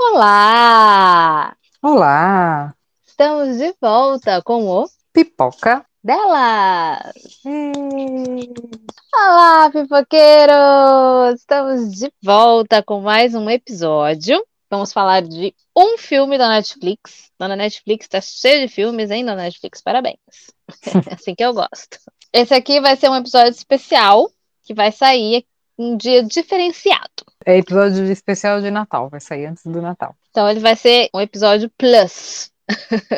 Olá! Olá! Estamos de volta com o Pipoca delas! Hum. Olá, pipoqueiros! Estamos de volta com mais um episódio. Vamos falar de um filme da Netflix. Dona Netflix está cheia de filmes, hein, Dona Netflix? Parabéns. É assim que eu gosto. Esse aqui vai ser um episódio especial que vai sair um dia diferenciado. É episódio especial de Natal, vai sair antes do Natal. Então ele vai ser um episódio plus.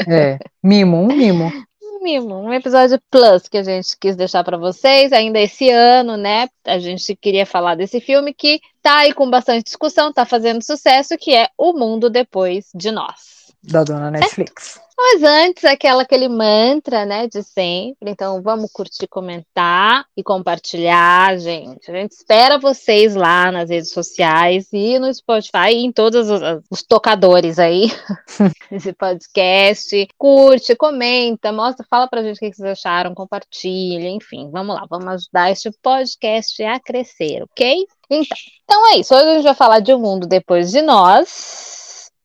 É, mimo, um mimo. Um mimo, um episódio plus que a gente quis deixar para vocês ainda esse ano, né? A gente queria falar desse filme que tá aí com bastante discussão, tá fazendo sucesso, que é O Mundo Depois de Nós. Da dona Netflix. Mas antes, aquela, aquele mantra, né, de sempre. Então, vamos curtir, comentar e compartilhar, gente. A gente espera vocês lá nas redes sociais e no Spotify e em todos os, os tocadores aí desse podcast. Curte, comenta, mostra, fala pra gente o que vocês acharam, compartilha, enfim. Vamos lá, vamos ajudar este podcast a crescer, ok? Então, então é isso. Hoje a gente vai falar de um mundo depois de nós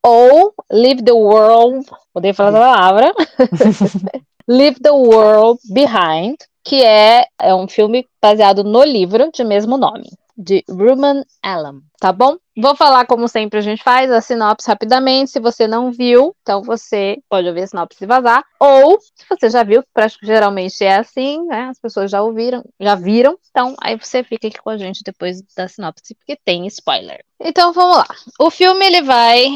ou Leave the World, odeio falar essa palavra, Leave the World Behind, que é, é um filme baseado no livro de mesmo nome, de Ruman Allen, tá bom? Vou falar como sempre a gente faz, a sinopse rapidamente, se você não viu, então você pode ouvir a sinopse e vazar, ou se você já viu, que geralmente é assim, né, as pessoas já ouviram, já viram, então aí você fica aqui com a gente depois da sinopse, porque tem spoiler. Então vamos lá, o filme ele vai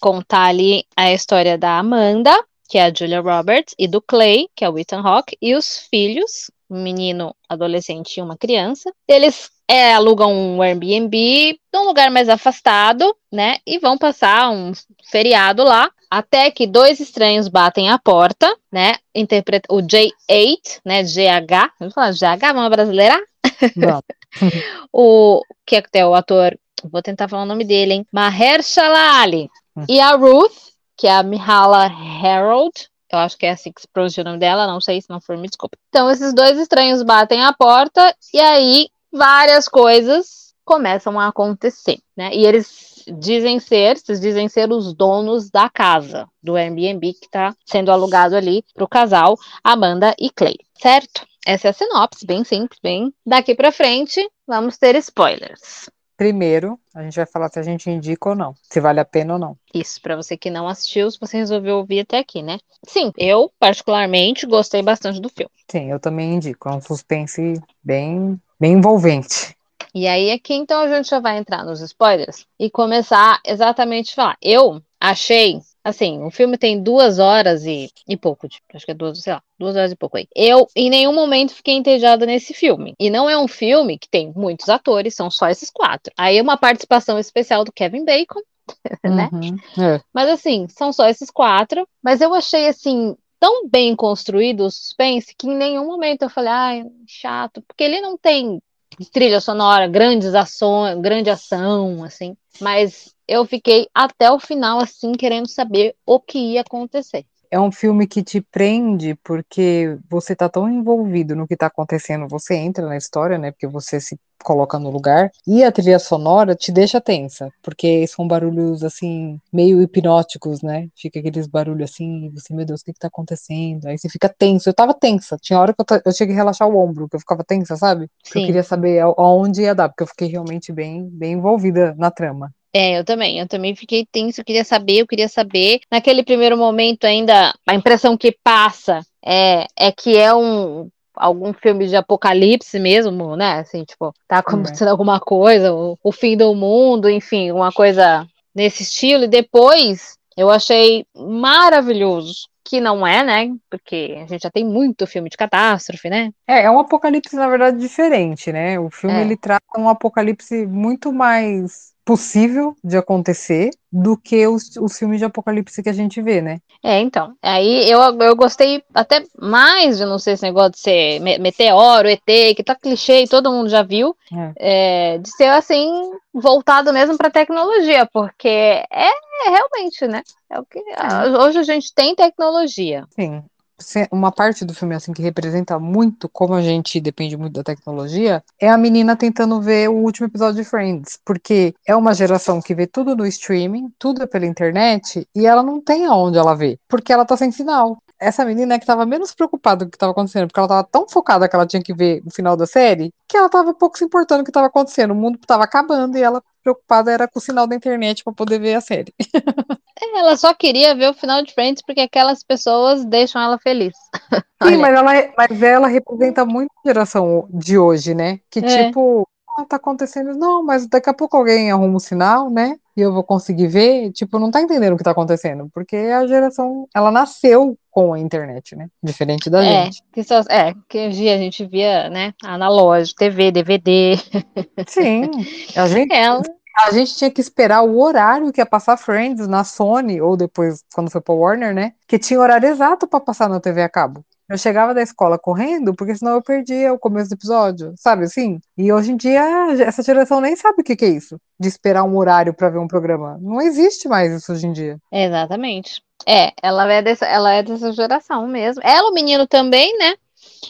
contar ali a história da Amanda, que é a Julia Roberts, e do Clay, que é o Ethan Hawke, e os filhos, um menino, adolescente e uma criança. Eles é, alugam um Airbnb num lugar mais afastado, né? E vão passar um feriado lá, até que dois estranhos batem a porta, né? Interpreta o J8, né? GH, vamos falar GH, vamos brasileirar? O que é, é o ator, vou tentar falar o nome dele, hein? Mahershala Ali. E a Ruth, que é a Mihala Harold, eu acho que é assim que se pronuncia o nome dela, não sei se não for, me desculpa. Então, esses dois estranhos batem a porta e aí várias coisas começam a acontecer, né? E eles dizem ser, dizem ser os donos da casa, do Airbnb que está sendo alugado ali para o casal Amanda e Clay, certo? Essa é a sinopse, bem simples, bem. Daqui para frente, vamos ter spoilers. Primeiro, a gente vai falar se a gente indica ou não, se vale a pena ou não. Isso, para você que não assistiu, se você resolveu ouvir até aqui, né? Sim, eu particularmente gostei bastante do filme. Sim, eu também indico, é um suspense bem, bem envolvente. E aí aqui então a gente já vai entrar nos spoilers e começar exatamente a falar. Eu achei Assim, o filme tem duas horas e, e pouco, tipo, acho que é duas, sei lá, duas horas e pouco aí. Eu, em nenhum momento, fiquei entediada nesse filme. E não é um filme que tem muitos atores, são só esses quatro. Aí é uma participação especial do Kevin Bacon, né? Uhum, é. Mas assim, são só esses quatro. Mas eu achei, assim, tão bem construído o suspense que em nenhum momento eu falei, ai, chato, porque ele não tem trilha sonora, grandes ações, grande ação, assim. Mas eu fiquei até o final, assim, querendo saber o que ia acontecer. É um filme que te prende porque você tá tão envolvido no que tá acontecendo, você entra na história, né? Porque você se coloca no lugar. E a trilha sonora te deixa tensa, porque são barulhos assim, meio hipnóticos, né? Fica aqueles barulhos assim, e você, meu Deus, o que que tá acontecendo? Aí você fica tenso. Eu tava tensa. Tinha hora que eu, eu cheguei a relaxar o ombro, que eu ficava tensa, sabe? Sim. Eu queria saber aonde ia dar, porque eu fiquei realmente bem, bem envolvida na trama. É, eu também. Eu também fiquei tenso, eu queria saber, eu queria saber. Naquele primeiro momento ainda, a impressão que passa é, é que é um algum filme de apocalipse mesmo, né? Assim, tipo, tá acontecendo é. alguma coisa, o, o fim do mundo, enfim, uma coisa nesse estilo. E depois eu achei maravilhoso que não é, né? Porque a gente já tem muito filme de catástrofe, né? É, é um apocalipse, na verdade, diferente, né? O filme É. ele trata um apocalipse muito mais possível de acontecer do que os, os filmes de apocalipse que a gente vê, né? É, então. Aí eu, eu gostei até mais de não ser esse negócio de ser me- meteoro, ET, que tá clichê e todo mundo já viu, é, de ser assim, voltado mesmo pra tecnologia, porque é, é realmente, né? É o que, a- hoje a gente tem tecnologia. Sim. uma parte do filme assim que representa muito como a gente depende muito da tecnologia é a menina tentando ver o último episódio de Friends, porque é uma geração que vê tudo no streaming, tudo é pela internet e ela não tem aonde ela ver, porque ela tá sem sinal essa menina é que estava menos preocupada com o que estava acontecendo, porque ela estava tão focada que ela tinha que ver o final da série, que ela estava pouco se importando com o que estava acontecendo. O mundo estava acabando e ela preocupada era com o sinal da internet para poder ver a série. É, ela só queria ver o final de Friends porque aquelas pessoas deixam ela feliz. Sim, mas ela, mas ela representa muito a geração de hoje, né? Que é. tipo, ah, tá acontecendo. Não, mas daqui a pouco alguém arruma o um sinal, né? E eu vou conseguir ver. Tipo, não tá entendendo o que tá acontecendo. Porque a geração, ela nasceu com a internet, né? Diferente da é, gente. Que só, é, que a gente via, né? Analógico, TV, DVD. Sim. A gente, ela... a gente tinha que esperar o horário que ia passar Friends na Sony, ou depois, quando foi pra Warner, né? Que tinha horário exato para passar na TV a cabo. Eu chegava da escola correndo, porque senão eu perdia o começo do episódio, sabe assim? E hoje em dia, essa geração nem sabe o que, que é isso, de esperar um horário para ver um programa. Não existe mais isso hoje em dia. Exatamente. É, ela é dessa, ela é dessa geração mesmo. Ela, o menino também, né?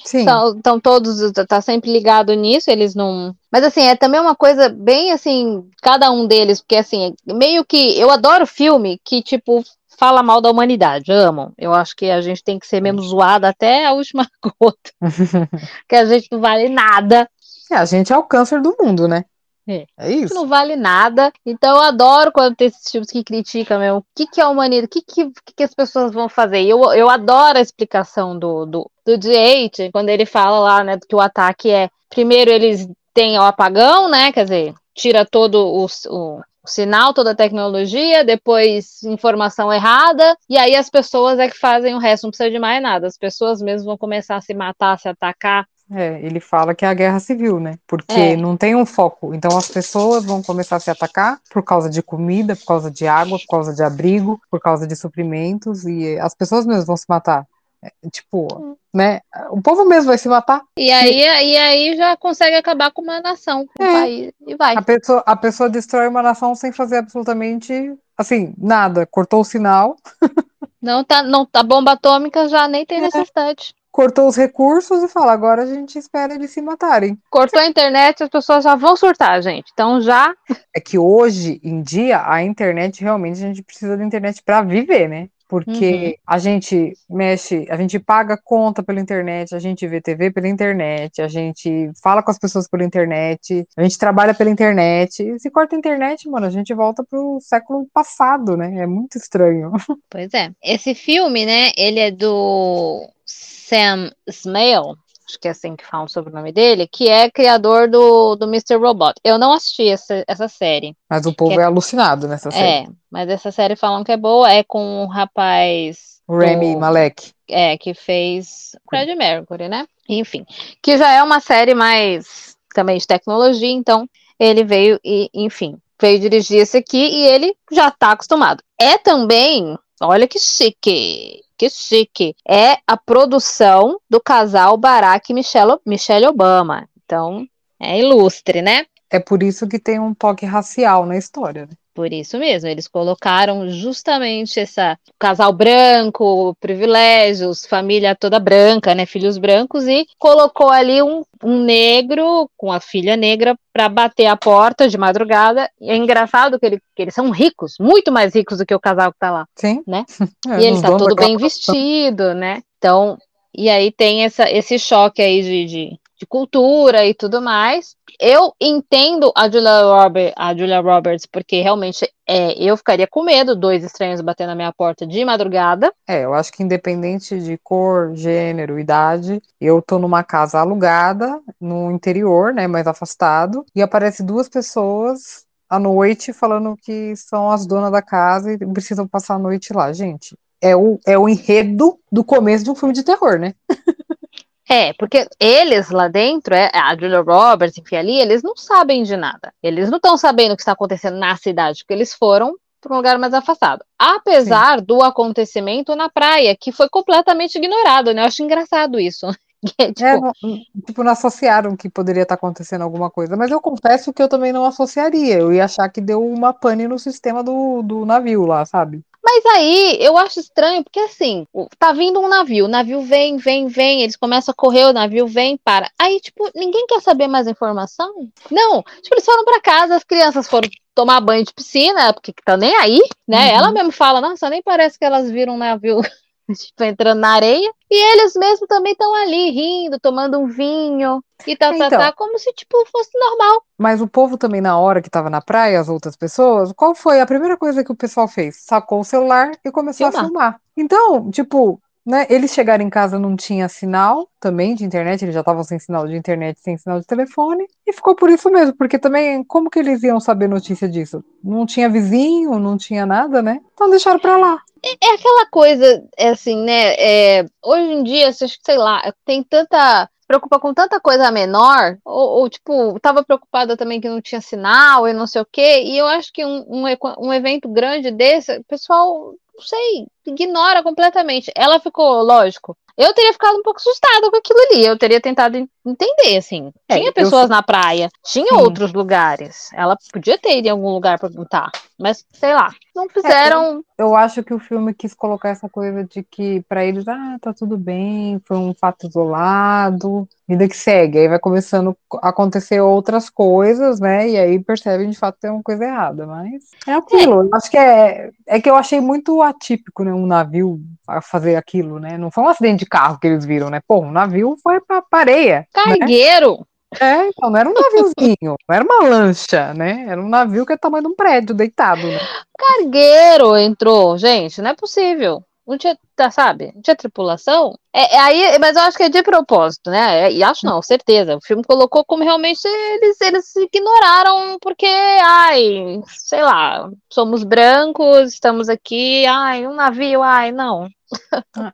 Sim. Estão todos, tá sempre ligado nisso, eles não. Mas assim, é também uma coisa bem assim, cada um deles, porque assim, meio que. Eu adoro filme que, tipo, fala mal da humanidade, amam. Eu acho que a gente tem que ser mesmo zoado até a última gota. que a gente não vale nada. É, a gente é o câncer do mundo, né? É. é isso. Não vale nada. Então eu adoro quando tem esses tipos que criticam mesmo. O que, que é a humanidade? O que, que, que as pessoas vão fazer? Eu, eu adoro a explicação do, do, do D8, quando ele fala lá, né, que o ataque é. Primeiro eles têm o apagão, né? Quer dizer, tira todo o, o o sinal, toda a tecnologia, depois informação errada, e aí as pessoas é que fazem o resto, não precisa de mais nada. As pessoas mesmo vão começar a se matar, a se atacar. É, ele fala que é a guerra civil, né? Porque é. não tem um foco. Então as pessoas vão começar a se atacar por causa de comida, por causa de água, por causa de abrigo, por causa de suprimentos, e as pessoas mesmo vão se matar. É, tipo, hum. né? O povo mesmo vai se matar. E aí, e aí já consegue acabar com uma nação, um é. país, e vai. A pessoa, a pessoa destrói uma nação sem fazer absolutamente, assim, nada. Cortou o sinal. Não tá, não, a bomba atômica já nem tem é. necessidade. Cortou os recursos e fala, agora a gente espera eles se matarem. Cortou a internet, as pessoas já vão surtar, gente. Então já. É que hoje em dia a internet realmente a gente precisa da internet para viver, né? Porque uhum. a gente mexe, a gente paga conta pela internet, a gente vê TV pela internet, a gente fala com as pessoas pela internet, a gente trabalha pela internet. E se corta a internet, mano, a gente volta pro século passado, né? É muito estranho. Pois é. Esse filme, né, ele é do Sam Smale, acho que é assim que falam sobre o nome dele, que é criador do, do Mr. Robot. Eu não assisti essa, essa série. Mas o povo é, é, alucinado nessa série. É, mas essa série falam que é boa, é com um rapaz. O Remy do, Malek. É, que fez Fred Mercury, né? Enfim, que já é uma série mais também de tecnologia, então ele veio e, enfim, veio dirigir esse aqui e ele já tá acostumado. É também, olha que chique, que chique. É a produção do casal Barack e Michelle, Michelle Obama. Então, é ilustre, né? É por isso que tem um toque racial na história, né? Por isso mesmo, eles colocaram justamente essa casal branco, privilégios, família toda branca, né, filhos brancos e colocou ali um, um negro com a filha negra para bater a porta de madrugada. E é engraçado que, ele, que, eles são ricos, muito mais ricos do que o casal que tá lá, Sim. né? É, e ele tá todo bem vestido, né? Então, e aí tem essa, esse choque aí de, de de cultura e tudo mais. Eu entendo a Julia, Robert, a Julia Roberts, porque realmente é, eu ficaria com medo, dois estranhos batendo na minha porta de madrugada. É, eu acho que independente de cor, gênero, idade, eu tô numa casa alugada, no interior, né, mais afastado, e aparece duas pessoas à noite falando que são as donas da casa e precisam passar a noite lá, gente. É o, é o enredo do começo de um filme de terror, né? É, porque eles lá dentro, é, a Julia Roberts, enfim, ali, eles não sabem de nada. Eles não estão sabendo o que está acontecendo na cidade, porque eles foram para um lugar mais afastado. Apesar Sim. do acontecimento na praia, que foi completamente ignorado, né? Eu acho engraçado isso. É, tipo... É, não, tipo, não associaram que poderia estar acontecendo alguma coisa, mas eu confesso que eu também não associaria. Eu ia achar que deu uma pane no sistema do, do navio lá, sabe? Mas aí eu acho estranho, porque assim, tá vindo um navio, o navio vem, vem, vem, eles começam a correr, o navio vem, para. Aí, tipo, ninguém quer saber mais informação? Não, tipo, eles foram para casa, as crianças foram tomar banho de piscina, porque tá nem aí, né? Uhum. Ela mesmo fala, nossa, nem parece que elas viram um navio tipo, entrando na areia. E eles mesmo também estão ali rindo, tomando um vinho e tal, então, tá, tá, como se, tipo, fosse normal. Mas o povo também, na hora que tava na praia, as outras pessoas, qual foi a primeira coisa que o pessoal fez? Sacou o celular e começou filmar. a filmar. Então, tipo, né, eles chegaram em casa, não tinha sinal também de internet, eles já estavam sem sinal de internet, sem sinal de telefone, e ficou por isso mesmo, porque também, como que eles iam saber notícia disso? Não tinha vizinho, não tinha nada, né? Então deixaram pra lá. É, é aquela coisa, é assim, né? É, hoje em dia, sei lá, tem tanta preocupa com tanta coisa menor, ou, ou, tipo, tava preocupada também que não tinha sinal e não sei o quê, e eu acho que um, um, um evento grande desse, o pessoal, não sei, ignora completamente. Ela ficou, lógico, eu teria ficado um pouco assustada com aquilo ali. Eu teria tentado entender, assim. É, tinha pessoas eu... na praia, tinha Sim. outros lugares. Ela podia ter ido em algum lugar para perguntar, mas sei lá, não fizeram. É, eu, eu, acho que o filme quis colocar essa coisa de que para eles, ah, tá tudo bem, foi um fato isolado, vida que segue. Aí vai começando a acontecer outras coisas, né? E aí percebem de fato que tem uma coisa errada. Mas é aquilo. É. Acho que é, é que eu achei muito atípico, né? Um navio a fazer aquilo, né? Não foi um acidente de carro que eles viram, né? Pô, um navio foi pra areia. Né? Cargueiro! Né? É, então não era um naviozinho, não era uma lancha, né? Era um navio que é o tamanho de um prédio deitado, né? Cargueiro entrou, gente, não é possível. Não tinha, tá, sabe? Não tinha tripulação. É, é, aí, mas eu acho que é de propósito, né? É, e acho não, certeza. O filme colocou como realmente eles, eles ignoraram, porque, ai, sei lá, somos brancos, estamos aqui, ai, um navio, ai, não.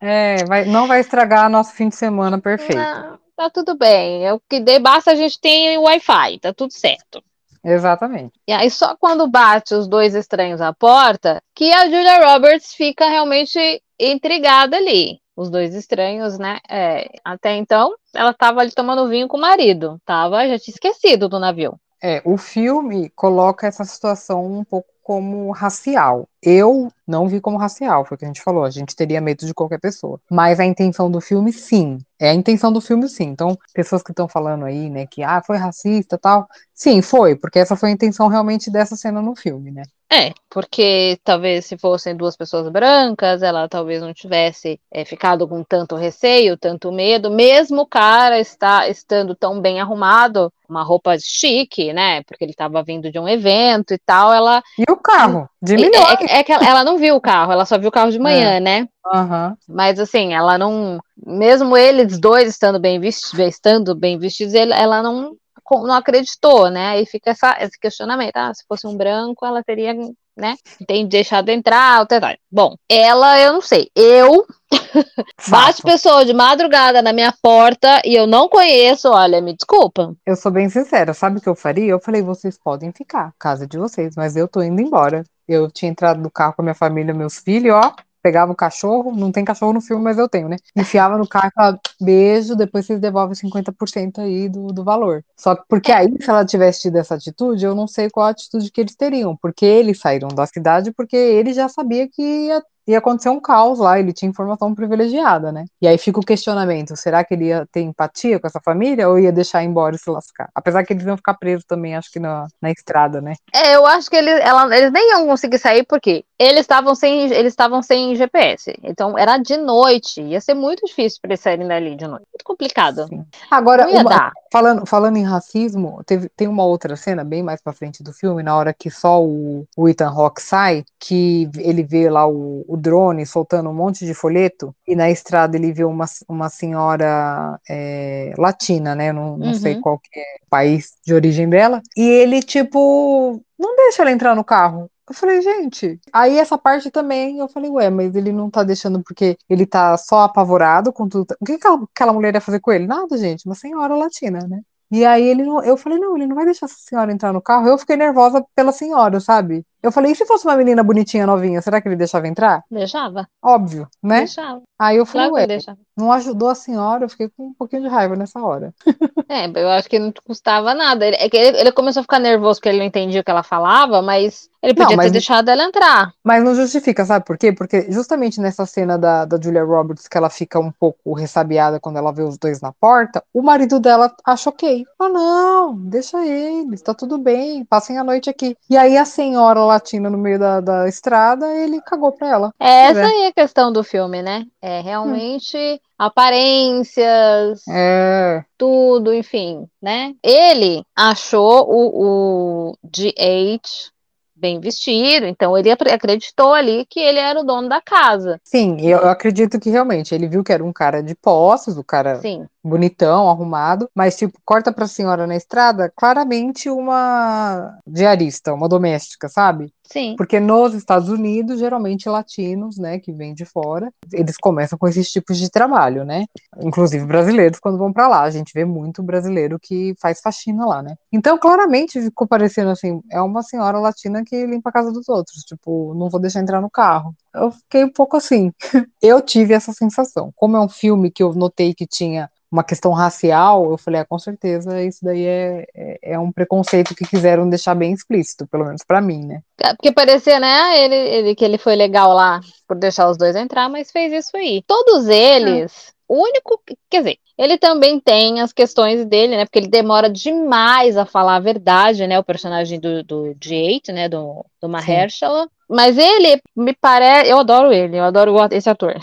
É, vai, não vai estragar nosso fim de semana perfeito. Não, tá tudo bem. É o que dê, basta a gente ter Wi-Fi, tá tudo certo. Exatamente. E aí, só quando bate os dois estranhos à porta, que a Julia Roberts fica realmente intrigada ali. Os dois estranhos, né? É, até então, ela estava ali tomando vinho com o marido. Tava, já tinha esquecido do navio. É, o filme coloca essa situação um pouco como racial. Eu não vi como racial, foi o que a gente falou, a gente teria medo de qualquer pessoa. Mas a intenção do filme, sim. É a intenção do filme, sim. Então, pessoas que estão falando aí, né, que ah, foi racista tal. Sim, foi, porque essa foi a intenção realmente dessa cena no filme, né? É, porque talvez se fossem duas pessoas brancas, ela talvez não tivesse é, ficado com tanto receio, tanto medo, mesmo o cara está estando tão bem arrumado, uma roupa chique, né? Porque ele estava vindo de um evento e tal, ela. E o carro? De é, milhões. É, é, que ela não viu o carro, ela só viu o carro de manhã, é. né? Uhum. Mas assim, ela não. Mesmo eles dois estando bem vestidos, estando bem vestidos, ela não não acreditou, né? E fica essa, esse questionamento. Ah, se fosse um branco, ela teria, né? Tem deixado entrar, tal. Bom, ela, eu não sei. Eu bate pessoa de madrugada na minha porta e eu não conheço, olha, me desculpa. Eu sou bem sincera, sabe o que eu faria? Eu falei, vocês podem ficar, casa de vocês, mas eu tô indo embora. Eu tinha entrado no carro com a minha família, meus filhos, ó, pegava o cachorro, não tem cachorro no filme, mas eu tenho, né? Enfiava no carro e falava, beijo, depois vocês devolvem 50% aí do, do valor. Só que porque aí, se ela tivesse tido essa atitude, eu não sei qual a atitude que eles teriam, porque eles saíram da cidade porque ele já sabia que ia ia acontecer um caos lá, ele tinha informação privilegiada, né? E aí fica o questionamento: será que ele ia ter empatia com essa família ou ia deixar embora e se lascar? Apesar que eles iam ficar presos também, acho que na, na estrada, né? É, eu acho que eles, ela, eles nem iam conseguir sair porque eles estavam sem, eles estavam sem GPS. Então era de noite, ia ser muito difícil para eles saírem dali de noite. Muito complicado. Sim. Agora, uma, falando, falando em racismo, teve, tem uma outra cena bem mais para frente do filme, na hora que só o, o Ethan Rock sai, que ele vê lá o, o drone soltando um monte de folheto, e na estrada ele vê uma, uma senhora é, latina, né? Não, não uhum. sei qual que é o país de origem dela. E ele, tipo, não deixa ela entrar no carro. Eu falei, gente. Aí essa parte também, eu falei, ué, mas ele não tá deixando porque ele tá só apavorado com tudo. O que aquela, aquela mulher ia fazer com ele? Nada, gente, uma senhora latina, né? E aí ele não, eu falei, não, ele não vai deixar essa senhora entrar no carro. Eu fiquei nervosa pela senhora, sabe? Eu falei, e se fosse uma menina bonitinha, novinha, será que ele deixava entrar? Deixava. Óbvio, né? Deixava. Aí eu falei, Claro ué, deixava. Não ajudou a senhora, eu fiquei com um pouquinho de raiva nessa hora. É, eu acho que não custava nada. Ele, é que ele, ele começou a ficar nervoso porque ele não entendia o que ela falava, mas ele Não, podia mas- ter deixado ela entrar. Mas não justifica, sabe por quê? Porque justamente nessa cena da, da Julia Roberts, que ela fica um pouco ressabiada quando ela vê os dois na porta, o marido dela acha ok. Ah, não, deixa eles, tá tudo bem, passem a noite aqui. E aí a senhora latina no meio da, da estrada, ele cagou pra ela. É essa é. aí a questão do filme, né? É realmente aparências, É, tudo, enfim, né? Ele achou o, o GH bem vestido, então ele acreditou ali que ele era o dono da casa. sim, eu, eu acredito que realmente ele viu que era um cara de posses, o cara Sim, bonitão, arrumado, mas tipo, corta pra senhora na estrada, claramente uma diarista, uma doméstica, sabe? Sim. Porque nos Estados Unidos, geralmente latinos, né, que vêm de fora, eles começam com esses tipos de trabalho, né? Inclusive brasileiros quando vão pra lá, a gente vê muito brasileiro que faz faxina lá, né? Então, claramente ficou parecendo assim, é uma senhora latina que limpa a casa dos outros, tipo, não vou deixar entrar no carro. Eu fiquei um pouco assim. Eu tive essa sensação. Como é um filme que eu notei que tinha uma questão racial, eu falei, ah, com certeza isso daí é, é, é um preconceito que quiseram deixar bem explícito, pelo menos pra mim, né? É, Porque parecia, né, ah, ele, ele, que ele foi legal lá por deixar os dois entrar, mas fez isso aí. Todos eles, o único, quer dizer, ele também tem as questões dele, né, porque ele demora demais a falar a verdade, né, o personagem do, do Jake, né, do, do Mahershala. Mas ele me parece, eu adoro ele, eu adoro esse ator.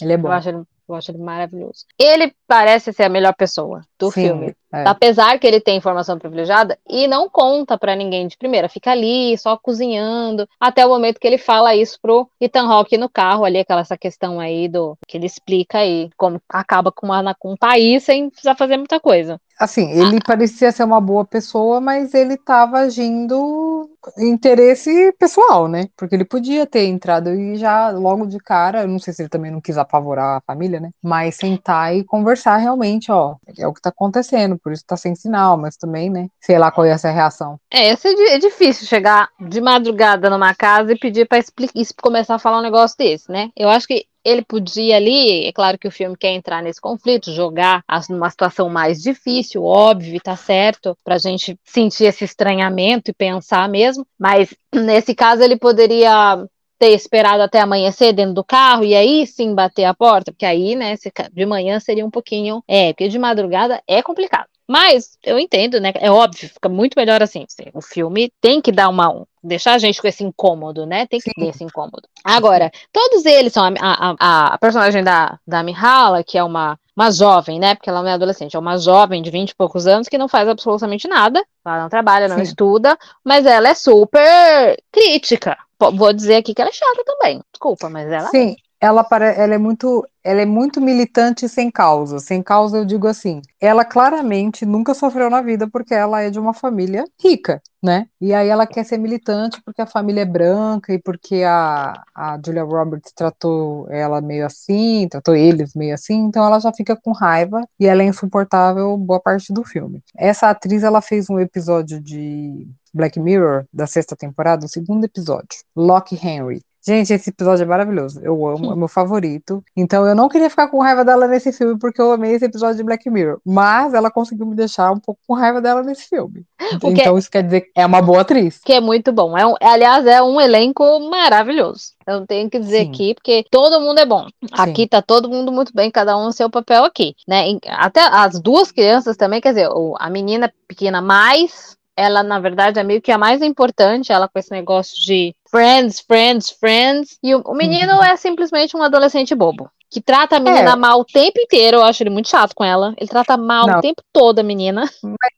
Ele é bom. Eu acho ele, eu acho ele maravilhoso. Ele parece ser a melhor pessoa do Sim, filme. É. Apesar que ele tem informação privilegiada e não conta pra ninguém de primeira, fica ali só cozinhando, até o momento que ele fala isso pro Ethan Hawke no carro, ali aquela essa questão aí do que ele explica aí como acaba com, uma, com um país sem precisar fazer muita coisa. Assim, ele parecia ser uma boa pessoa, mas ele estava agindo em interesse pessoal, né? Porque ele podia ter entrado e já logo de cara, eu não sei se ele também não quis apavorar a família, né? Mas sentar e conversar realmente, ó, é o que tá acontecendo, por isso tá sem sinal, mas também, né? Sei lá qual ia ser a reação. É, é, di- difícil chegar de madrugada numa casa e pedir pra explicar, começar a falar um negócio desse, né? Eu acho que ele podia ali, é claro que o filme quer entrar nesse conflito, jogar numa situação mais difícil, óbvio, tá certo, pra gente sentir esse estranhamento e pensar mesmo, mas nesse caso ele poderia ter esperado até amanhecer dentro do carro e aí sim bater a porta, porque aí, né, de manhã seria um pouquinho, é, porque de madrugada é complicado. Mas eu entendo, né? É óbvio, fica muito melhor assim. O filme tem que dar uma. um- deixar a gente com esse incômodo, né? Tem que Sim. ter esse incômodo. Agora, todos eles são a, a, a- a personagem da, da Mihala, que é uma, uma jovem, né? Porque ela não é adolescente, é uma jovem de 20 e poucos anos que não faz absolutamente nada. Ela não trabalha, não Sim. estuda, mas ela é super crítica. Vou dizer aqui que ela é chata também. Desculpa, mas ela é. Sim, ela, pare- ela é muito, ela é muito militante sem causa. Sem causa, eu digo assim, ela claramente nunca sofreu na vida porque ela é de uma família rica, né? E aí ela quer ser militante porque a família é branca e porque a, a Julia Roberts tratou ela meio assim, tratou eles meio assim, então ela já fica com raiva e ela é insuportável boa parte do filme. Essa atriz, ela fez um episódio de Black Mirror, da sexta temporada, o segundo episódio, Locke Henry. Gente, esse episódio é maravilhoso. Eu amo, é meu favorito. Então eu não queria ficar com raiva dela nesse filme, porque eu amei esse episódio de Black Mirror. Mas ela conseguiu me deixar um pouco com raiva dela nesse filme. O que- Então isso quer dizer que é uma boa atriz. que é muito bom. É um- aliás, é um elenco maravilhoso. Eu tenho que dizer Sim. aqui, porque todo mundo é bom. Aqui tá todo mundo muito bem, cada um no seu papel aqui, né? Até as duas crianças também, quer dizer, a menina pequena mais, ela na verdade é meio que a mais importante, ela com esse negócio de friends, friends, friends, e o, o menino Uhum. é simplesmente um adolescente bobo. Que trata a menina É. mal o tempo inteiro, eu acho ele muito chato com ela. Ele trata mal Não. o tempo todo a menina.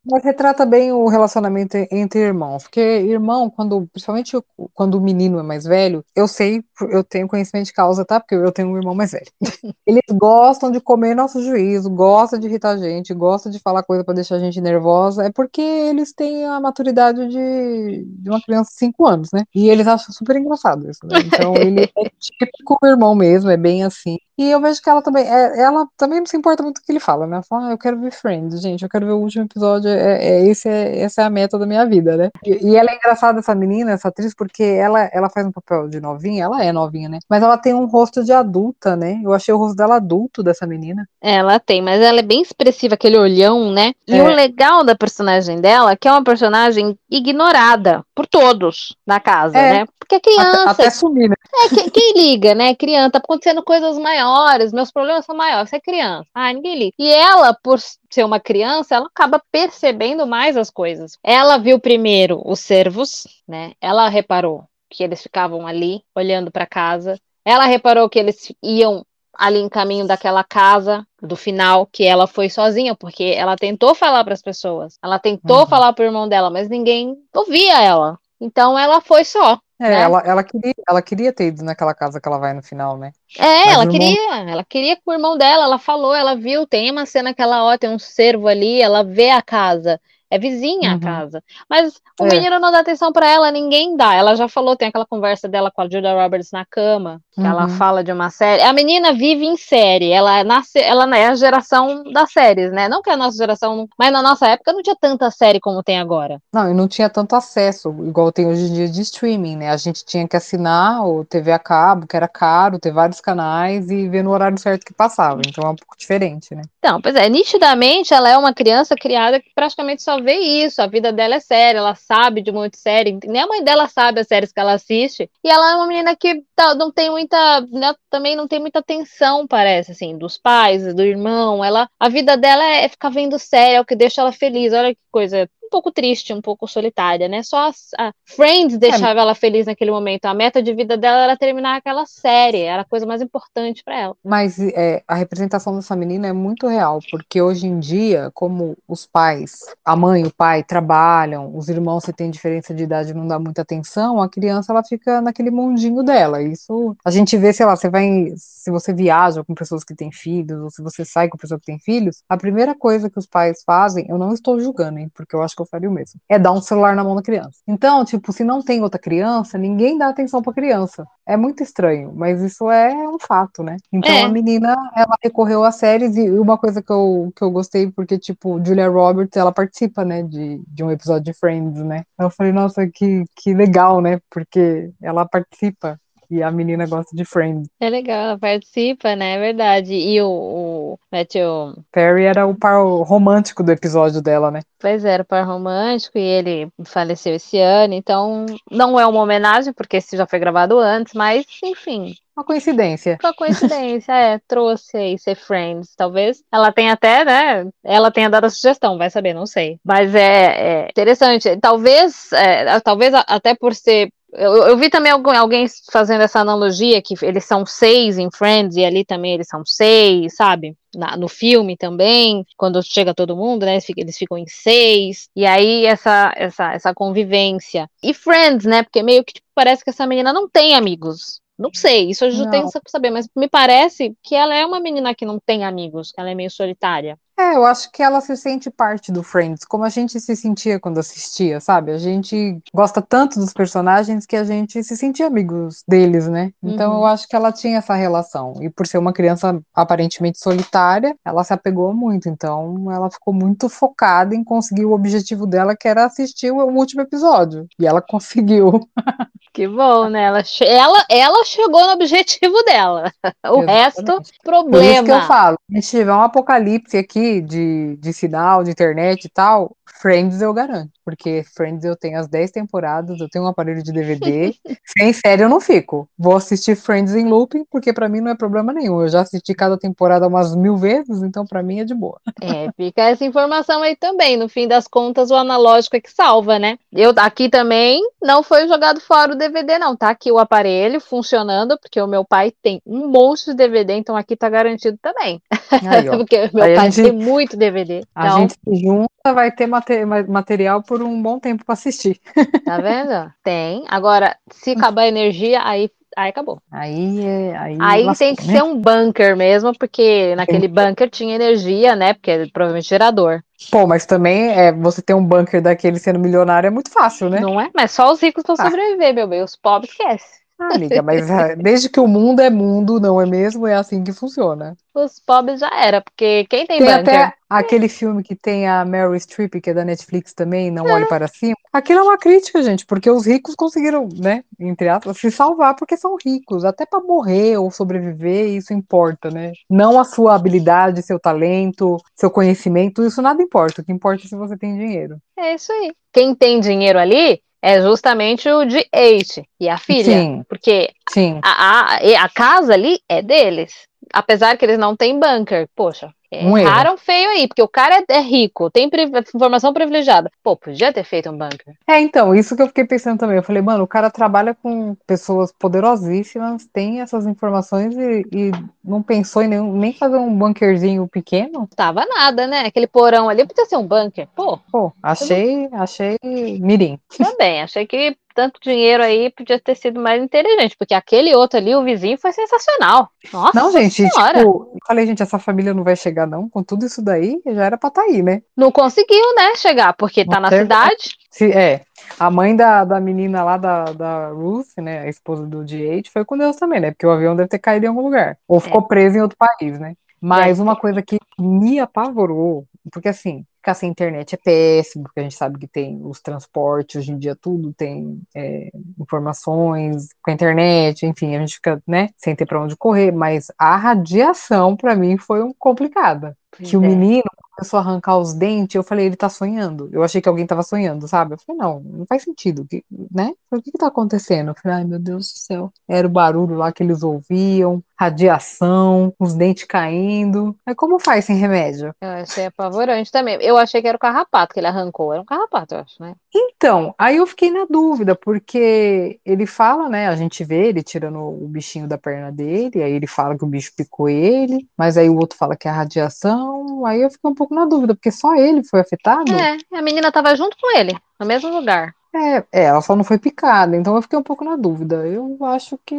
Mas retrata bem o relacionamento entre irmãos, porque irmão, quando, principalmente quando o menino é mais velho, eu sei, eu tenho conhecimento de causa, tá? Porque eu tenho um irmão mais velho. Eles gostam de comer nosso juízo, gostam de irritar a gente, gostam de falar coisa pra deixar a gente nervosa, é porque eles têm a maturidade de, de uma criança de 5 anos, né? E eles acham super engraçado isso, né? Então ele é típico irmão mesmo, é bem assim. E eu vejo que ela também, é, ela também não se importa muito com o que ele fala, né? Ela fala, ah, eu quero ver Friends, gente, eu quero ver o último episódio, é, é, esse é essa é a meta da minha vida, né? E, e, ela é engraçada, essa menina, essa atriz, porque ela, ela faz um papel de novinha, ela é novinha, né? Mas ela tem um rosto de adulta, né? Eu achei o rosto dela adulto dessa menina. Ela tem, mas ela é bem expressiva, aquele olhão, né? E é. o legal da personagem dela é que é uma personagem ignorada por todos na casa, é. né? Porque é criança. Até, até sumir, né? É, quem, quem, liga, né? Criança, tá acontecendo coisas maiores, meus problemas são maiores, você é criança. Ah, ninguém liga. E ela, por ser uma criança, ela acaba percebendo mais as coisas. Ela viu primeiro os servos, né? Ela reparou que eles ficavam ali olhando para casa. Ela reparou que eles iam ali em caminho daquela casa do final que ela foi sozinha, porque ela tentou falar para as pessoas, ela tentou uhum. falar para o irmão dela, mas ninguém ouvia ela. Então ela foi só. É, né? ela, ela, queria, ela queria ter ido naquela casa que ela vai no final, né? É, Mas ela queria, irmão... ela queria com o irmão dela, ela falou, ela viu, tem uma cena que ela, ó, tem um cervo ali, ela vê a casa. É vizinha uhum. a casa. Mas o é. menino não dá atenção para ela, ninguém dá. Ela já falou, tem aquela conversa dela com a Julia Roberts na cama, que uhum. ela fala de uma série. A menina vive em série, ela nasce, ela é a geração das séries, né? Não que a nossa geração, mas na nossa época não tinha tanta série como tem agora. Não, e não tinha tanto acesso, igual tem hoje em dia de streaming, né? A gente tinha que assinar o TV a cabo, que era caro, ter vários canais e ver no horário certo que passava. Então é um pouco diferente, né? Então, pois é, nitidamente ela é uma criança criada que praticamente só vê isso, a vida dela é séria, ela sabe de muita série, nem a mãe dela sabe as séries que ela assiste, e ela é uma menina que tá, não tem muita, né, também não tem muita atenção, parece, assim, dos pais, do irmão, ela, a vida dela é, é ficar vendo série, é o que deixa ela feliz, olha que coisa pouco triste, um pouco solitária, né? Só a, Friends deixava é. ela feliz naquele momento. A meta de vida dela era terminar aquela série, era a coisa mais importante para ela. Mas é, a representação dessa menina é muito real, porque hoje em dia, como os pais, a mãe e o pai trabalham, os irmãos se tem diferença de idade não dá muita atenção, a criança ela fica naquele mundinho dela. Isso a gente vê, sei lá, você vai, se você viaja com pessoas que têm filhos, ou se você sai com pessoas que têm filhos, a primeira coisa que os pais fazem, eu não estou julgando, hein, porque eu acho que eu faria o mesmo. É dar um celular na mão da criança. Então, tipo, se não tem outra criança, ninguém dá atenção pra criança. É muito estranho, mas isso é um fato, né? Então é. a menina, ela recorreu às séries e uma coisa que eu, que eu gostei, porque, tipo, Julia Roberts, ela participa, né, de, de um episódio de Friends, né? Eu falei, nossa, que, que legal, né? Porque ela participa e a menina gosta de Friends. É legal, ela participa, né? É verdade. E o, o Matthew Perry era o par romântico do episódio dela, né? Pois era o par romântico e ele faleceu esse ano, então não é uma homenagem, porque esse já foi gravado antes, mas enfim, uma coincidência. Uma coincidência, é. Trouxe aí ser Friends. Talvez ela tenha até, né? Ela tenha dado a sugestão, vai saber, não sei. Mas é, é interessante. Talvez, é, talvez até por ser eu, eu, vi também alguém fazendo essa analogia que eles são seis em Friends e ali também eles são seis, sabe? Na, no filme também, quando chega todo mundo, né? Eles ficam em seis, e aí essa, essa, essa convivência. E Friends, né? Porque meio que tipo, parece que essa menina não tem amigos. Não sei, isso eu já tenho que saber, mas me parece que ela é uma menina que não tem amigos, ela é meio solitária. É, eu acho que ela se sente parte do Friends, como a gente se sentia quando assistia, sabe? A gente gosta tanto dos personagens que a gente se sentia amigos deles, né? Então uhum. eu acho que ela tinha essa relação. E por ser uma criança aparentemente solitária, ela se apegou muito. Então ela ficou muito focada em conseguir o objetivo dela, que era assistir o último episódio. E ela conseguiu. Que bom, né? Ela, ela, ela chegou no objetivo dela. O Exatamente. resto, problema. Por isso que eu falo, se tiver um apocalipse aqui de, de sinal, de internet e tal, Friends eu garanto. Porque Friends eu tenho as 10 temporadas, eu tenho um aparelho de DVD. Sem série eu não fico. Vou assistir Friends em looping, porque para mim não é problema nenhum. Eu já assisti cada temporada umas mil vezes, então para mim é de boa. É, fica essa informação aí também. No fim das contas, o analógico é que salva, né? Eu aqui também não foi jogado fora o DVD, não. Tá aqui o aparelho funcionando, porque o meu pai tem um monte de DVD, então aqui tá garantido também. Aí, porque meu aí pai gente, tem muito DVD. A então... gente se junta, vai ter material por um bom tempo para assistir. Tá vendo? Tem. Agora, se acabar a energia, aí Aí acabou. Aí. Aí, aí lascou, tem que né? ser um bunker mesmo, porque naquele bunker tinha energia, né? Porque é provavelmente gerador. Pô, mas também é, você ter um bunker daquele sendo milionário é muito fácil, né? Não é? Mas só os ricos vão ah. sobreviver, meu bem. Os pobres esquece. Ah, amiga, mas ah, desde que o mundo é mundo, não é mesmo? É assim que funciona. Os pobres já era, porque quem tem, Tem bunker? até aquele filme que tem a Meryl Streep, que é da Netflix também, Não Olhe Para Cima. Aquilo é uma crítica, gente, porque os ricos conseguiram, né, entre aspas, se salvar porque são ricos. Até para morrer ou sobreviver, isso importa, né? Não a sua habilidade, seu talento, seu conhecimento, isso nada importa. O que importa é se você tem dinheiro. É isso aí. Quem tem dinheiro ali é justamente o de Eight e a filha. Sim. Porque Sim. a, a, a casa ali é deles. Apesar que eles não têm bunker. Poxa, Um erro. erraram feio aí, porque o cara é, é rico, tem informação privilegiada. Pô, podia ter feito um bunker. É, então, isso que eu fiquei pensando também. Eu falei, mano, o cara trabalha com pessoas poderosíssimas, tem essas informações e, e não pensou em nenhum, nem fazer um bunkerzinho pequeno? Tava nada, né? Aquele porão ali podia ser um bunker. Pô, Pô, achei, achei mirim. também. Achei que tanto dinheiro aí podia ter sido mais inteligente, porque aquele outro ali, o vizinho, foi sensacional. Nossa Não, gente, senhora. tipo, eu falei, gente, essa família não vai chegar, não. Com tudo isso daí, já era pra estar aí, né? Não conseguiu, né, chegar, porque tá Não na teve- cidade. Se, é, a mãe da, da menina lá, da, da Ruth, né, a esposa do D8, foi com Deus também, né? Porque o avião deve ter caído em algum lugar. Ou ficou preso em outro país, né? Mas Deve uma coisa que me apavorou, porque assim, ficar sem internet é péssimo, porque a gente sabe que tem os transportes, hoje em dia tudo tem é, informações com a internet, enfim, a gente fica, né, sem ter pra onde correr, mas a radiação pra mim foi um complicada. Que o Pois é. menino começou a arrancar os dentes, eu falei, ele tá sonhando. Eu achei que alguém tava sonhando, sabe? Eu falei, não, não faz sentido, que, né? Falei, O que que tá acontecendo? Eu falei, ai meu Deus do céu. Era o barulho lá que eles ouviam, radiação, os dentes caindo. Mas como faz sem remédio? Eu achei apavorante também. Eu achei que era o carrapato que ele arrancou. Era um carrapato, eu acho, né? Então, aí eu fiquei na dúvida, porque ele fala, né? A gente vê ele tirando o bichinho da perna dele, aí ele fala que o bicho picou ele, mas aí o outro fala que é a radiação. Aí eu fiquei um pouco na dúvida, porque só ele foi afetado. É, a menina tava junto com ele, no mesmo lugar. É, é, ela só não foi picada, então eu fiquei um pouco na dúvida. Eu acho que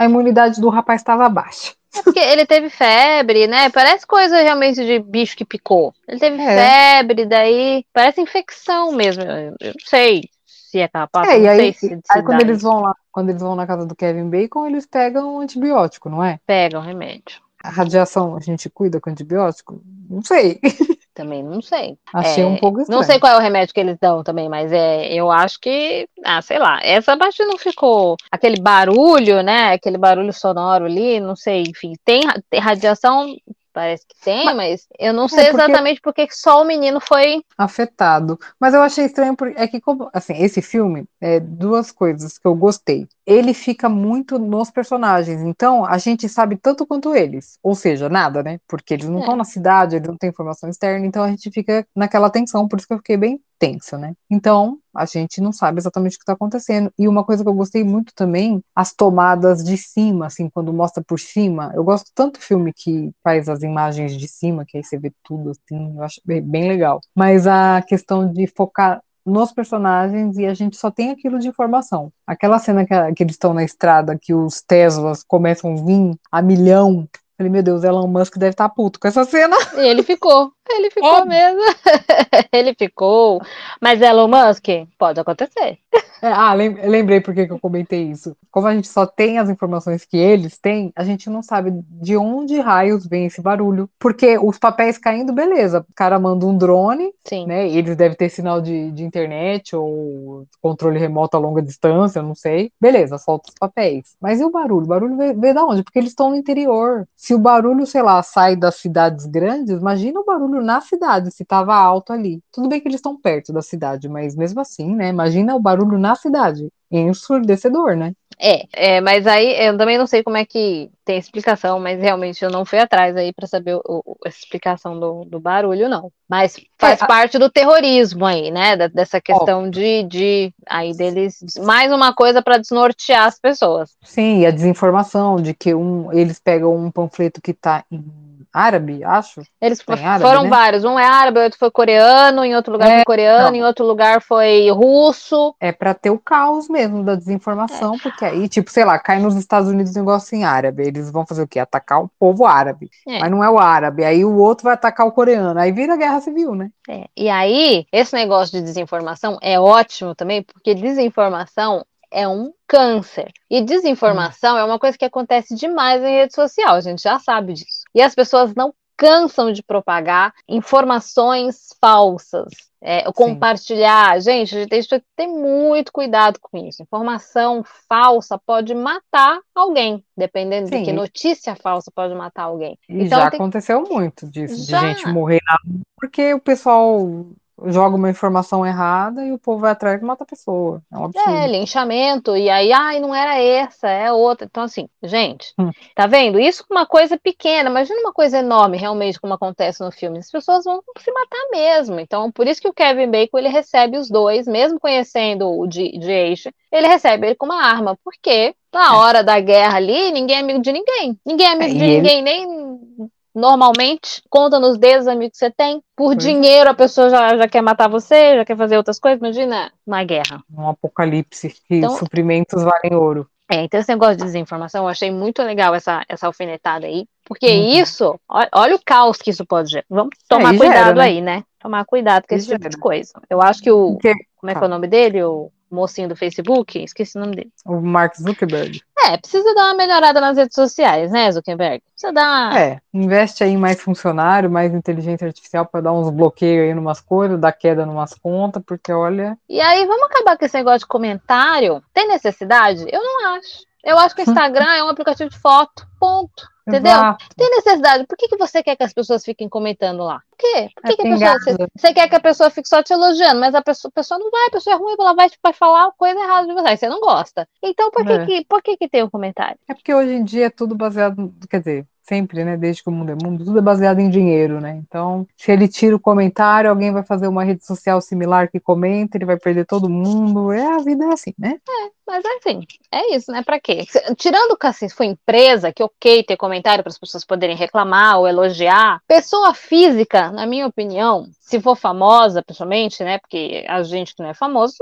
a imunidade do rapaz estava baixa. É porque ele teve febre, né? Parece coisa realmente de bicho que picou. Ele teve É. febre, daí parece infecção mesmo. Eu, não sei se é carrapato, É, e aí, se, se aí quando eles vão lá, quando eles vão na casa do Kevin Bacon, eles pegam um antibiótico, não é? Pega o remédio. A radiação a gente cuida com antibiótico? Não sei. Também não sei. Achei É, um pouco estranho. Não sei qual é o remédio que eles dão também, mas é, eu acho que, ah, sei lá, essa parte não ficou aquele barulho, né? Aquele barulho sonoro ali, não sei, enfim, tem, tem radiação, parece que tem, Mas- mas, eu não sei É, porque- exatamente porque só o menino foi. afetado. Mas eu achei estranho porque é que como, assim, esse filme é duas coisas que eu gostei. Ele fica muito nos personagens, então a gente sabe tanto quanto eles, ou seja, nada, né? Porque eles não É. estão na cidade, eles não têm informação externa, então a gente fica naquela tensão, por isso que eu fiquei bem tensa, né? Então, a gente não sabe exatamente o que está acontecendo. E uma coisa que eu gostei muito também, as tomadas de cima, assim, quando mostra por cima. Eu gosto tanto do filme que faz as imagens de cima, que aí você vê tudo, assim, eu acho bem, legal. Mas a questão de focar nos personagens e a gente só tem aquilo de informação. Aquela cena que, que eles estão na estrada, que os Teslas começam a vir a milhão. Falei, meu Deus, Elon Musk deve estar puto com essa cena. E ele ficou. Ele ficou Óbvio. mesmo. ele ficou. Mas Elon Musk, pode acontecer. É, ah, lem- lembrei por que que eu comentei isso. Como a gente só tem as informações que eles têm, a gente não sabe de onde raios vem esse barulho. Porque os papéis caindo, beleza. O cara manda um drone, Sim. né? Eles devem ter sinal de, de internet ou controle remoto a longa distância, não sei. Beleza, solta os papéis. Mas e o barulho? O barulho veio, veio da onde? Porque eles estão no interior. Se o barulho, sei lá, sai das cidades grandes, imagina o barulho na cidade, se tava alto ali. Tudo bem que eles estão perto da cidade, mas mesmo assim, né? Imagina o barulho na cidade. Ensurdecedor, né? É, é, mas aí eu também não sei como é que tem explicação, mas realmente eu não fui atrás aí pra saber o, o- essa explicação do, do barulho, não. Mas faz É, a- parte do terrorismo aí, né? da- dessa questão de, de aí deles mais uma coisa pra desnortear as pessoas. Sim, e a desinformação de que um, eles pegam um panfleto que tá em árabe, acho. Eles árabe, foram né? vários, um é árabe, outro foi coreano, em outro lugar É, foi coreano, não. em outro lugar foi russo. É pra ter o caos mesmo da desinformação, porque aí, tipo, sei lá, cai nos Estados Unidos um negócio em árabe. Eles vão fazer o quê? Atacar o povo árabe. É. Mas não é o árabe. Aí o outro vai atacar o coreano. Aí vira guerra civil, né? É, E aí, esse negócio de desinformação é ótimo também, porque desinformação é um câncer. E desinformação hum. é uma coisa que acontece demais em rede social, a gente já sabe disso. E as pessoas não cansam de propagar informações falsas. É, compartilhar, gente, a gente tem que ter muito cuidado com isso. Informação falsa pode matar alguém, dependendo Sim. de que notícia falsa pode matar alguém. E então, já tem... aconteceu muito disso, já. de gente morrer na... porque o pessoal joga uma informação errada e o povo vai atrás e mata a pessoa. É um absurdo. É, linchamento, e aí, ai, não era essa, é outra. Então, assim, gente, hum. tá vendo? Isso é uma coisa pequena, imagina uma coisa enorme, realmente, como acontece no filme. As pessoas vão se matar mesmo. Então, por isso que o Kevin Bacon, ele recebe os dois, mesmo conhecendo o de, de ele recebe ele com uma arma, porque na é. hora da guerra ali, ninguém é amigo de ninguém. Ninguém é amigo é, de ninguém, ele... nem normalmente, conta nos dedos amigos que você tem. Por dinheiro a pessoa já, já quer matar você, já quer fazer outras coisas. Imagina uma guerra. Um apocalipse que então, suprimentos valem ouro. É, então esse negócio de desinformação, eu achei muito legal essa, essa alfinetada aí. Porque uhum. isso, olha, olha, o caos que isso pode gerar. Vamos é, tomar é, cuidado gera, né? aí, né? Tomar cuidado com esse tipo de coisa. Eu acho que o. Porque... Como é que é o nome dele? O mocinho do Facebook, esqueci o nome dele. O Mark Zuckerberg. É, precisa dar uma melhorada nas redes sociais, né, Zuckerberg? Precisa dar uma... É, investe aí em mais funcionário, mais inteligência artificial para dar uns bloqueios aí numas coisas, dar queda numas contas, porque olha... E aí, vamos acabar com esse negócio de comentário? Tem necessidade? Eu não acho. Eu acho que o Instagram é um aplicativo de foto, ponto. Entendeu? Exato. Tem necessidade. Por que, que você quer que as pessoas fiquem comentando lá? Por quê? Por que, é que a pessoa, você, você, quer que a pessoa fique só te elogiando, mas a pessoa, a pessoa não vai, a pessoa é ruim, ela vai, vai falar coisa errada de você, você não gosta. Então, por que, é. que, por que, que tem um comentário? É porque hoje em dia é tudo baseado, quer dizer, sempre, né? Desde que o mundo é mundo, tudo é baseado em dinheiro, né? Então, se ele tira o comentário, alguém vai fazer uma rede social similar que comenta, ele vai perder todo mundo. É a vida é assim, né? É, mas assim, é isso, né? Pra quê? Tirando que assim, for empresa, que ok ter comentário para as pessoas poderem reclamar ou elogiar, pessoa física, na minha opinião, se for famosa, pessoalmente, né? Porque a gente que não é famoso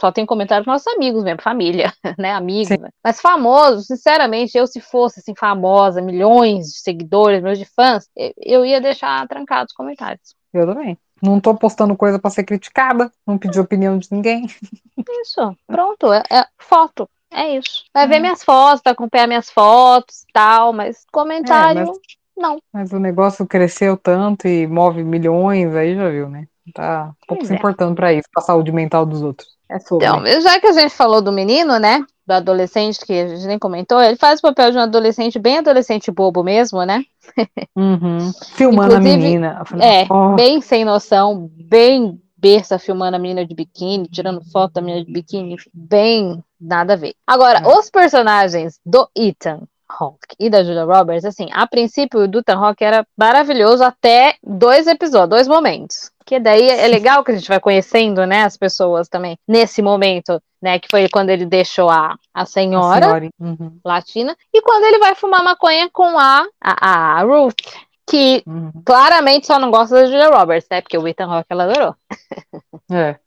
só tem comentário dos nossos amigos mesmo, família, né, amigos. Né? Mas famoso, sinceramente, eu se fosse assim famosa, milhões de seguidores, meus de fãs, eu ia deixar trancados os comentários. Eu também. Não tô postando coisa para ser criticada, não pedi opinião de ninguém. Isso, pronto, é, é foto. É isso. Vai ver minhas fotos, vai acompanhar minhas fotos tal, mas comentário, é, mas, não. Mas o negócio cresceu tanto e move milhões, aí já viu, né? Tá pouco se é. importando para isso, pra saúde mental dos outros. É sobre. Então, já que a gente falou do menino, né? Do adolescente, que a gente nem comentou, ele faz o papel de um adolescente bem adolescente bobo mesmo, né? Uhum. Filmando a menina. Falei, é, oh. bem sem noção, bem berça filmando a menina de biquíni, tirando foto da menina de biquíni, bem nada a ver. Agora, é. os personagens do Ethan Hawke e da Julia Roberts, assim, a princípio o do Ethan Hawke era maravilhoso até dois episódios, dois momentos porque daí é legal que a gente vai conhecendo, né, as pessoas também, nesse momento, né, que foi quando ele deixou a, a senhora, a senhora. Uhum. latina, e quando ele vai fumar maconha com a, a, a Ruth, que uhum. claramente só não gosta da Julia Roberts, né, porque o Ethan Rock ela adorou. É.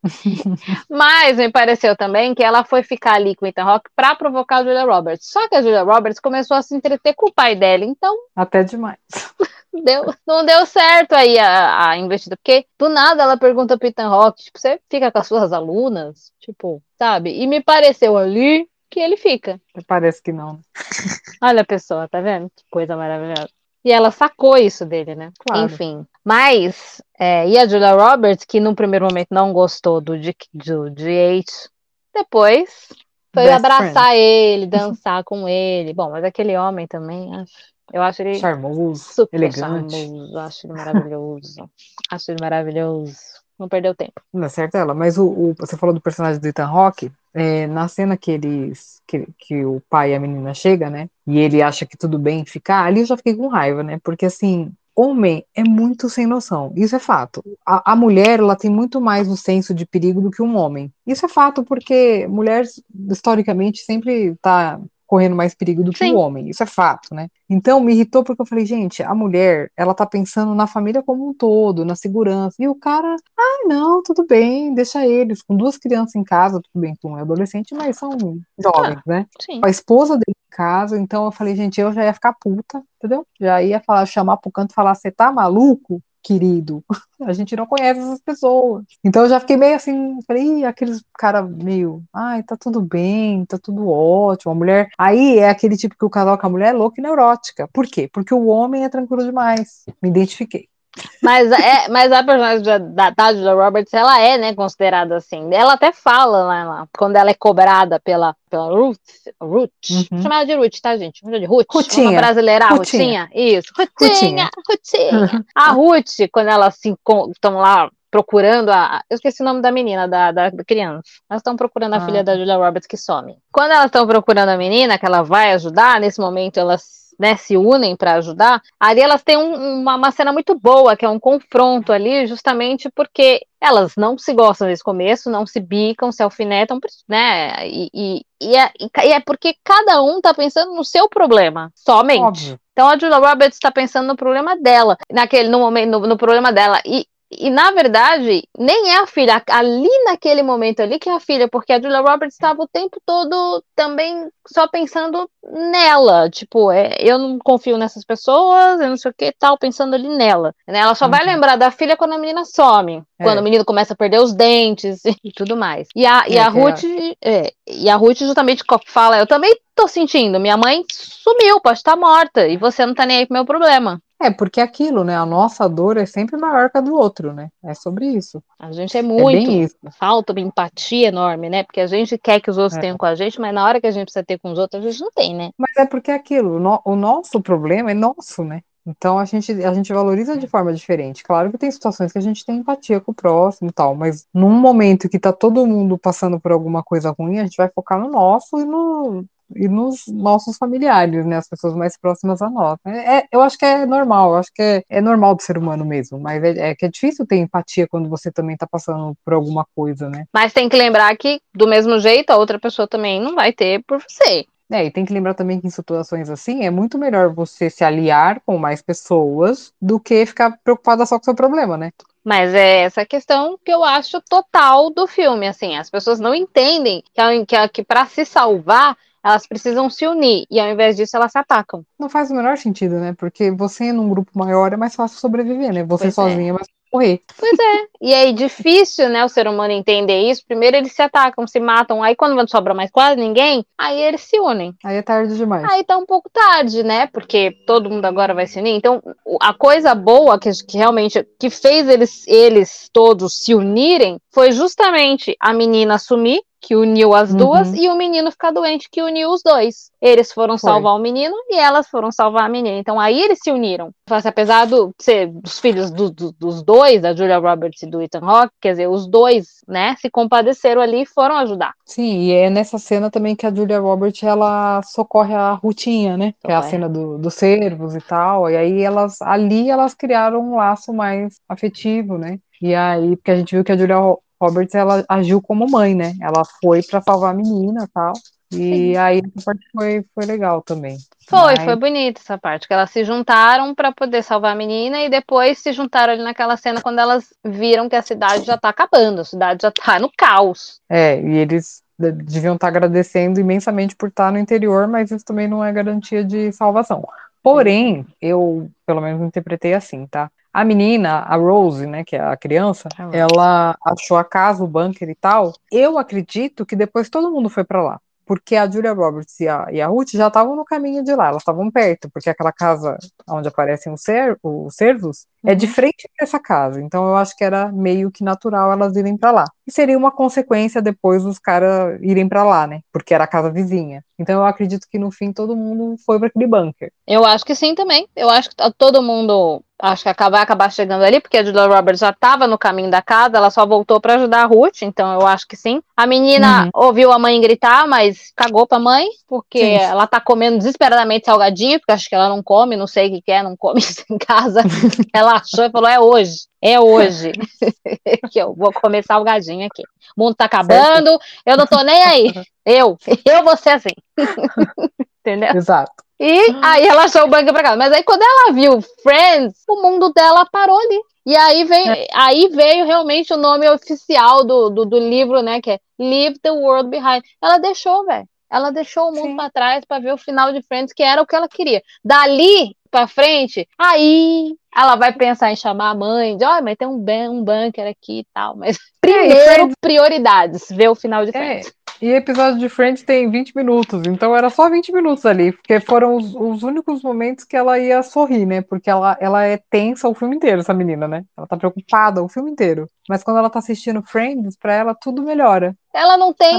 Mas me pareceu também que ela foi ficar ali com o Ethan Rock para provocar a Julia Roberts. Só que a Julia Roberts começou a se entreter com o pai dela, então. Até demais. Deu, não deu certo aí a, a investida, porque do nada ela pergunta pro Ethan Rock, tipo, você fica com as suas alunas? Tipo, sabe? E me pareceu ali que ele fica. Parece que não. Olha a pessoa, tá vendo? Que coisa maravilhosa. E ela sacou isso dele, né? Claro. Enfim. Mas, é, e a Julia Roberts, que no primeiro momento não gostou do, do GH, depois foi Best abraçar friend. ele, dançar com ele. Bom, mas aquele homem também, acho. Eu acho ele charmoso, super elegante. charmoso, acho ele maravilhoso. acho ele maravilhoso. Não perdeu tempo. Não é certo ela, mas o, o, você falou do personagem do Ethan Rock, é, na cena que eles que, que o pai e a menina chega, né? E ele acha que tudo bem ficar, ali eu já fiquei com raiva, né? Porque assim, homem é muito sem noção. Isso é fato. A, a, mulher, ela tem muito mais o senso de perigo do que um homem. Isso é fato porque mulher, historicamente, sempre tá correndo mais perigo do que Sim. o homem. Isso é fato, né? Então me irritou porque eu falei, gente, a mulher, ela tá pensando na família como um todo, na segurança. E o cara, ah, não, tudo bem, deixa eles. Com duas crianças em casa, tudo bem que um é adolescente, mas são jovens, ah, né? Sim. A esposa dele em casa, então eu falei, gente, eu já ia ficar puta, entendeu? Já ia falar, chamar pro canto e falar, você tá maluco? Querido. A gente não conhece essas pessoas. Então eu já fiquei meio assim, falei, aqueles cara meio, ai, tá tudo bem, tá tudo ótimo. A mulher. Aí é aquele tipo que o casal com a mulher é louco e neurótica. Por quê? Porque o homem é tranquilo demais. Me identifiquei. Mas, é, mas a personagem da, Julia Roberts, ela é, né, considerada assim. Ela até fala lá, lá quando ela é cobrada pela, pela Ruth, Ruth, Uhum. chamada de Ruth, tá, gente? Chama de Ruth. Rutinha. Vamos brasileirar, Rutinha. Rutinha. Isso, Rutinha, Rutinha. A Ruth, quando elas se estão lá procurando a. Eu esqueci o nome da menina, da, da, da criança. Elas estão procurando a Ah. filha da Julia Roberts que some. Quando elas estão procurando a menina, que ela vai ajudar, nesse momento elas né, se unem para ajudar, ali elas têm um- uma, uma cena muito boa, que é um confronto ali, justamente porque elas não se gostam nesse começo, não se bicam, se alfinetam, né? E, e, e é, e é porque cada um tá pensando no seu problema, somente. Óbvio. Então a Julia Roberts está pensando no problema dela, naquele no momento no, no problema dela e e na verdade, nem é a filha, ali naquele momento ali que é a filha, porque a Julia Roberts estava o tempo todo também só pensando nela, tipo, é, eu não confio nessas pessoas, eu não sei o que tal, pensando ali nela. Né? Ela só vai Uhum. lembrar da filha quando a menina some, É. quando o menino começa a perder os dentes e tudo mais. E a, e É, a é- Ruth, é, e a Ruth justamente fala, eu também tô sentindo, minha mãe sumiu, pode estar morta, e você não tá nem aí pro meu problema. É, porque é aquilo, né? A nossa dor é sempre maior que a do outro, né? É sobre isso. A gente é É muito, bem isso. falta uma empatia enorme, né? Porque a gente quer que os outros É. tenham com a gente, mas na hora que a gente precisa ter com os outros, a gente não tem, né? Mas é porque é aquilo, o no- o nosso problema é nosso, né? Então a gente, a gente valoriza de forma diferente. Claro que tem situações que a gente tem empatia com o próximo e tal, mas num momento que tá todo mundo passando por alguma coisa ruim, a gente vai focar no nosso e, no, e nos nossos familiares, né? As pessoas mais próximas a nós. É, é- eu acho que é normal, acho que é, é normal do ser humano mesmo, mas é, é que é difícil ter empatia quando você também tá passando por alguma coisa, né? Mas tem que lembrar que, do mesmo jeito, a outra pessoa também não vai ter por você. É, e tem que lembrar também que em situações assim é muito melhor você se aliar com mais pessoas do que ficar preocupada só com o seu problema, né? Mas é essa questão que eu acho total do filme, assim, as pessoas não entendem que, que, que para se salvar, elas precisam se unir, e ao invés disso elas se atacam. Não faz o menor sentido, né? Porque você num grupo maior é mais fácil sobreviver, né? Você Pois é. sozinha é mais fácil morrer. Pois é, e aí difícil, né, o ser humano entender isso. Primeiro eles se atacam, se matam, aí quando não sobra mais quase ninguém, aí eles se unem. Aí é tarde demais. Aí tá um pouco tarde, né? Porque todo mundo agora vai se unir. Então, a coisa boa que, que realmente que fez eles, eles todos se unirem foi justamente a menina assumir, que uniu as Uhum. duas, e o menino ficar doente, que uniu os dois. Eles foram Foi. salvar o menino e elas foram salvar a menina. Então aí eles se uniram. Então, assim, apesar do, de ser dos filhos do- do- dos dois, da Julia Roberts e do Ethan Hawke, quer dizer, os dois, né, se compadeceram ali e foram ajudar. Sim, e é nessa cena também que a Julia Roberts ela socorre a Rutinha, né? Que é a cena do, dos cervos e tal. E aí elas ali elas criaram um laço mais afetivo, né? E aí, porque a gente viu que a Julia Roberts ela agiu como mãe, né? Ela foi pra salvar a menina e tal. E Sim. aí essa parte foi, foi legal também. Foi, Mas- foi bonita essa parte, que elas se juntaram para poder salvar a menina e depois se juntaram ali naquela cena quando elas viram que a cidade já tá acabando, a cidade já tá no caos. É, e eles de- deviam estar agradecendo imensamente por estar no interior, mas isso também não é garantia de salvação. Porém, eu pelo menos interpretei assim, tá? A menina, a Rose, né, que é a criança, A Rose. ela achou a casa, o bunker e tal. Eu acredito que depois todo mundo foi pra lá. Porque a Julia Roberts e a, e a Ruth já estavam no caminho de lá, elas estavam perto, porque aquela casa onde aparecem os, cer os cervos é de Uhum. frente para essa casa. Então eu acho que era meio que natural elas irem pra lá. E seria uma consequência depois dos caras irem pra lá, né? Porque era a casa vizinha. Então eu acredito que no fim todo mundo foi para aquele bunker. Eu acho que sim também. Eu acho que tá todo mundo acho que acaba- vai acabar chegando ali, porque a Julia Roberts já estava no caminho da casa, ela só voltou para ajudar a Ruth, então eu acho que sim. A menina Uhum. ouviu a mãe gritar, mas cagou pra mãe, porque Sim. ela tá comendo desesperadamente salgadinho, porque acho que ela não come, não sei o que que é, não come isso em casa. ela achou e falou: é hoje, é hoje que eu vou comer salgadinho aqui. O mundo tá acabando, eu não tô nem aí. Eu, eu vou ser assim. Entendeu? Exato. E aí ela achou o bunker pra casa. Mas aí quando ela viu Friends, o mundo dela parou ali. E aí veio, aí veio realmente o nome oficial do, do, do livro, né? Que é Leave the World Behind. Ela deixou, velho. Ela deixou o mundo para trás para ver o final de Friends, que era o que ela queria. Dali para frente, aí ela vai pensar em chamar a mãe, de, ó, oh, mas tem um, um bunker aqui e tal. Mas primeiro, é, prioridades, ver o final de é, Friends. É. E episódio de Friends tem 20 minutos, então era só 20 minutos ali, porque foram os, os, únicos momentos que ela ia sorrir, né? Porque ela, ela é tensa o filme inteiro, essa menina, né? Ela tá preocupada o filme inteiro. Mas quando ela tá assistindo Friends, pra ela tudo melhora. Ela não tem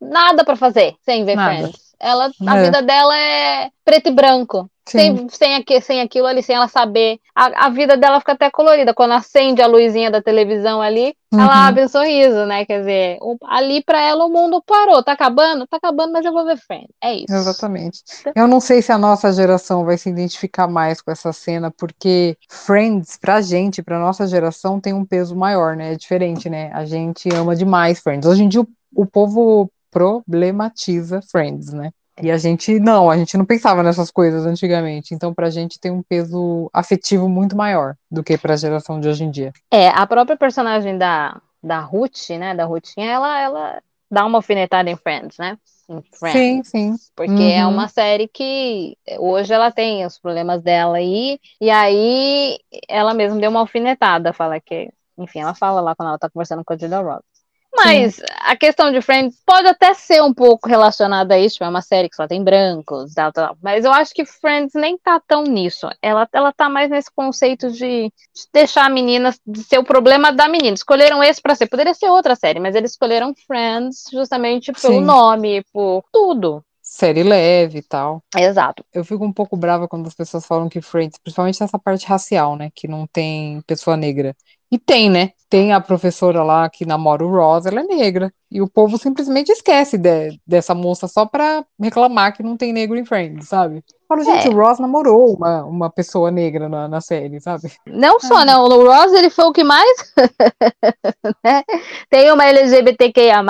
nada para fazer sem ver nada. Friends. Ela, a é. vida dela é preto e branco. Sem, sem, aqui, sem aquilo ali, sem ela saber. A, a vida dela fica até colorida. Quando acende a luzinha da televisão ali, uhum. ela abre um sorriso, né? Quer dizer, o, ali para ela o mundo parou. Tá acabando? Tá acabando, mas eu vou ver Friends. É isso. Exatamente. Eu não sei se a nossa geração vai se identificar mais com essa cena, porque Friends, pra gente, pra nossa geração, tem um peso maior, né? É diferente, né? A gente ama demais Friends. Hoje em dia, o, o povo problematiza Friends, né? E a gente não, a gente não pensava nessas coisas antigamente. Então, pra gente tem um peso afetivo muito maior do que pra geração de hoje em dia. É, a própria personagem da, da Ruth, né? Da Ruthinha, ela, ela dá uma alfinetada em Friends, né? Em Friends, sim, sim. Porque é uhum. é uma série que hoje ela tem os problemas dela aí, e aí ela mesma deu uma alfinetada, fala que, enfim, ela fala lá quando ela tá conversando com a Julia Roberts. Mas Sim. a questão de Friends pode até ser um pouco relacionada a isso, é uma série que só tem brancos, tal, tal, mas eu acho que Friends nem tá tão nisso. Ela, ela tá mais nesse conceito de, de deixar a menina de ser o problema da menina. Escolheram esse para ser, poderia ser outra série, mas eles escolheram Friends justamente pelo Sim. nome, por tudo série leve e tal. Exato. Eu fico um pouco brava quando as pessoas falam que Friends, principalmente nessa parte racial, né, que não tem pessoa negra. E tem, né? Tem a professora lá que namora o Ross, ela é negra. E o povo simplesmente esquece de, dessa moça só pra reclamar que não tem negro em Friends, sabe? Falo, gente, é. o Ross namorou uma, uma pessoa negra na, na série, sabe? Não só, ah. né? O Ross, ele foi o que mais. né? Tem uma LGBTQIA.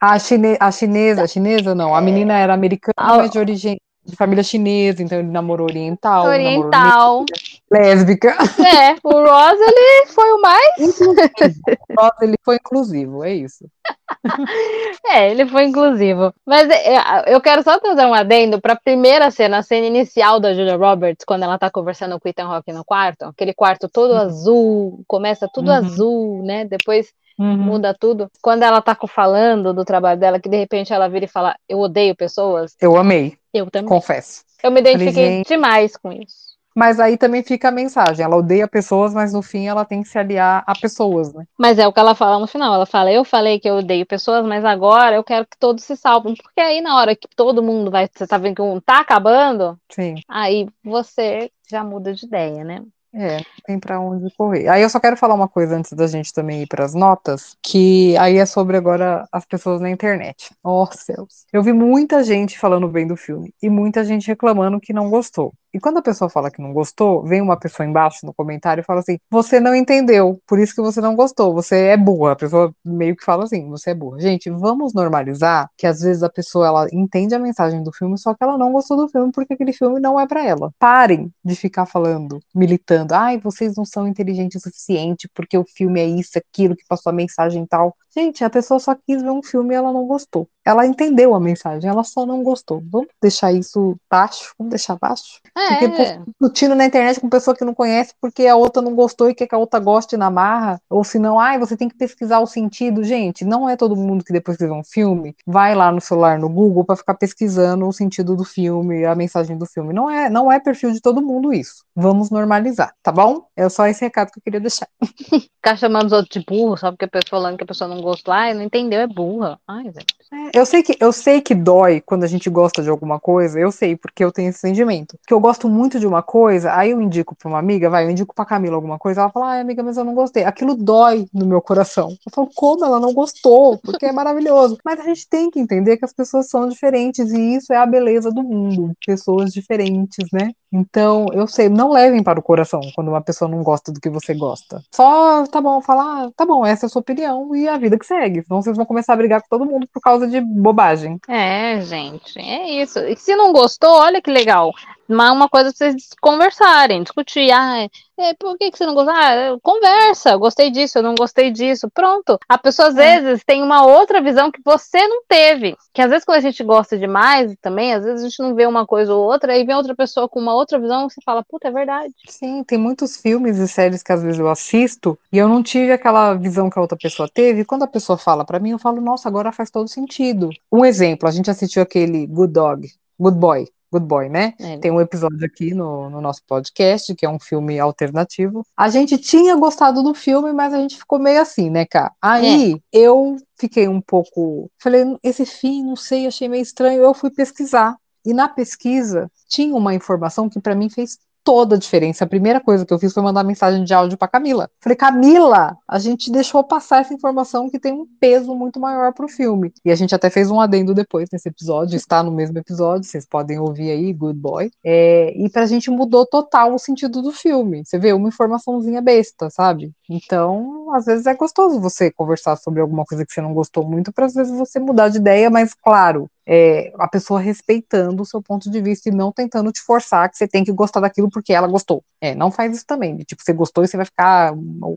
A, chine, a chinesa, a chinesa não, a menina era americana, mas de origem de família chinesa, então ele namorou oriental. Oriental. Namorou lésbica. É, o Ross, ele foi o mais. o Ross, ele foi inclusivo, é isso. É, ele foi inclusivo. Mas é, é, eu quero só trazer um adendo para a primeira cena, a cena inicial da Julia Roberts, quando ela tá conversando com o Ethan Rock no quarto, aquele quarto todo uhum. azul, começa tudo uhum. azul, né? Depois Uhum. muda tudo. Quando ela tá falando do trabalho dela, que de repente ela vira e fala: Eu odeio pessoas. Eu amei. Eu também. Confesso. Eu me identifiquei demais com isso. Mas aí também fica a mensagem. Ela odeia pessoas, mas no fim ela tem que se aliar a pessoas, né? Mas é o que ela fala no final. Ela fala: Eu falei que eu odeio pessoas, mas agora eu quero que todos se salvem. Porque aí na hora que todo mundo vai. Você tá vendo que um tá acabando? Sim. Aí você já muda de ideia, né? É, tem para onde correr. Aí eu só quero falar uma coisa antes da gente também ir para as notas, que aí é sobre agora as pessoas na internet. Oh, céus. Eu vi muita gente falando bem do filme e muita gente reclamando que não gostou. E quando a pessoa fala que não gostou, vem uma pessoa embaixo no comentário e fala assim: você não entendeu, por isso que você não gostou, você é burra. A pessoa meio que fala assim: você é burra. Gente, vamos normalizar que às vezes a pessoa ela entende a mensagem do filme, só que ela não gostou do filme porque aquele filme não é para ela. Parem de ficar falando, militando: ai, vocês não são inteligentes o suficiente porque o filme é isso, aquilo, que passou a mensagem e tal. Gente, a pessoa só quis ver um filme e ela não gostou. Ela entendeu a mensagem, ela só não gostou. Vamos deixar isso baixo? Vamos deixar baixo? É. Discutindo na internet com pessoa que não conhece porque a outra não gostou e quer que a outra goste na marra. Ou se não, ai, você tem que pesquisar o sentido. Gente, não é todo mundo que depois que vê um filme vai lá no celular, no Google, para ficar pesquisando o sentido do filme, a mensagem do filme. Não é, não é perfil de todo mundo isso. Vamos normalizar, tá bom? É só esse recado que eu queria deixar. Ficar chamando os outros de burro, só porque a pessoa falando que a pessoa não gostou, ai, não entendeu, é burra. Ai, gente. É, eu sei que eu sei que dói quando a gente gosta de alguma coisa, eu sei, porque eu tenho esse sentimento. Que eu gosto muito de uma coisa, aí eu indico pra uma amiga, vai, eu indico pra Camila alguma coisa, ela fala, ai, amiga, mas eu não gostei. Aquilo dói no meu coração. Eu falo, como ela não gostou? Porque é maravilhoso. Mas a gente tem que entender que as pessoas são diferentes e isso é a beleza do mundo. Pessoas diferentes, né? Então, eu sei, não levem para o coração quando uma pessoa não gosta do que você gosta. Só, tá bom, falar, ah, tá bom, essa é a sua opinião e a vida que segue. Senão vocês vão começar a brigar com todo mundo por causa de bobagem. É, gente, é isso. E se não gostou, olha que legal. Mas uma coisa pra vocês conversarem, discutir. Ah, é, por que, que você não gostou? Ah, conversa, gostei disso, eu não gostei disso. Pronto. A pessoa às é. vezes tem uma outra visão que você não teve. Que às vezes quando a gente gosta demais também, às vezes a gente não vê uma coisa ou outra, aí vem outra pessoa com uma outra visão e você fala, puta, é verdade. Sim, tem muitos filmes e séries que às vezes eu assisto e eu não tive aquela visão que a outra pessoa teve. E quando a pessoa fala para mim, eu falo, nossa, agora faz todo sentido. Um exemplo, a gente assistiu aquele Good Dog, Good Boy. Good Boy, né? É. Tem um episódio aqui no, no, nosso podcast, que é um filme alternativo. A gente tinha gostado do filme, mas a gente ficou meio assim, né, cara? Aí é. eu fiquei um pouco. Falei, esse fim, não sei, achei meio estranho. Eu fui pesquisar. E na pesquisa tinha uma informação que para mim fez toda a diferença. A primeira coisa que eu fiz foi mandar mensagem de áudio para Camila. Falei, Camila, a gente deixou passar essa informação que tem um peso muito maior pro filme. E a gente até fez um adendo depois nesse episódio, está no mesmo episódio, vocês podem ouvir aí, Good Boy. É, e pra gente mudou total o sentido do filme. Você vê, uma informaçãozinha besta, sabe? Então, às vezes é gostoso você conversar sobre alguma coisa que você não gostou muito, para às vezes você mudar de ideia, mas claro, é, a pessoa respeitando o seu ponto de vista e não tentando te forçar que você tem que gostar daquilo porque ela gostou. É, não faz isso também. De, tipo, você gostou e você vai ficar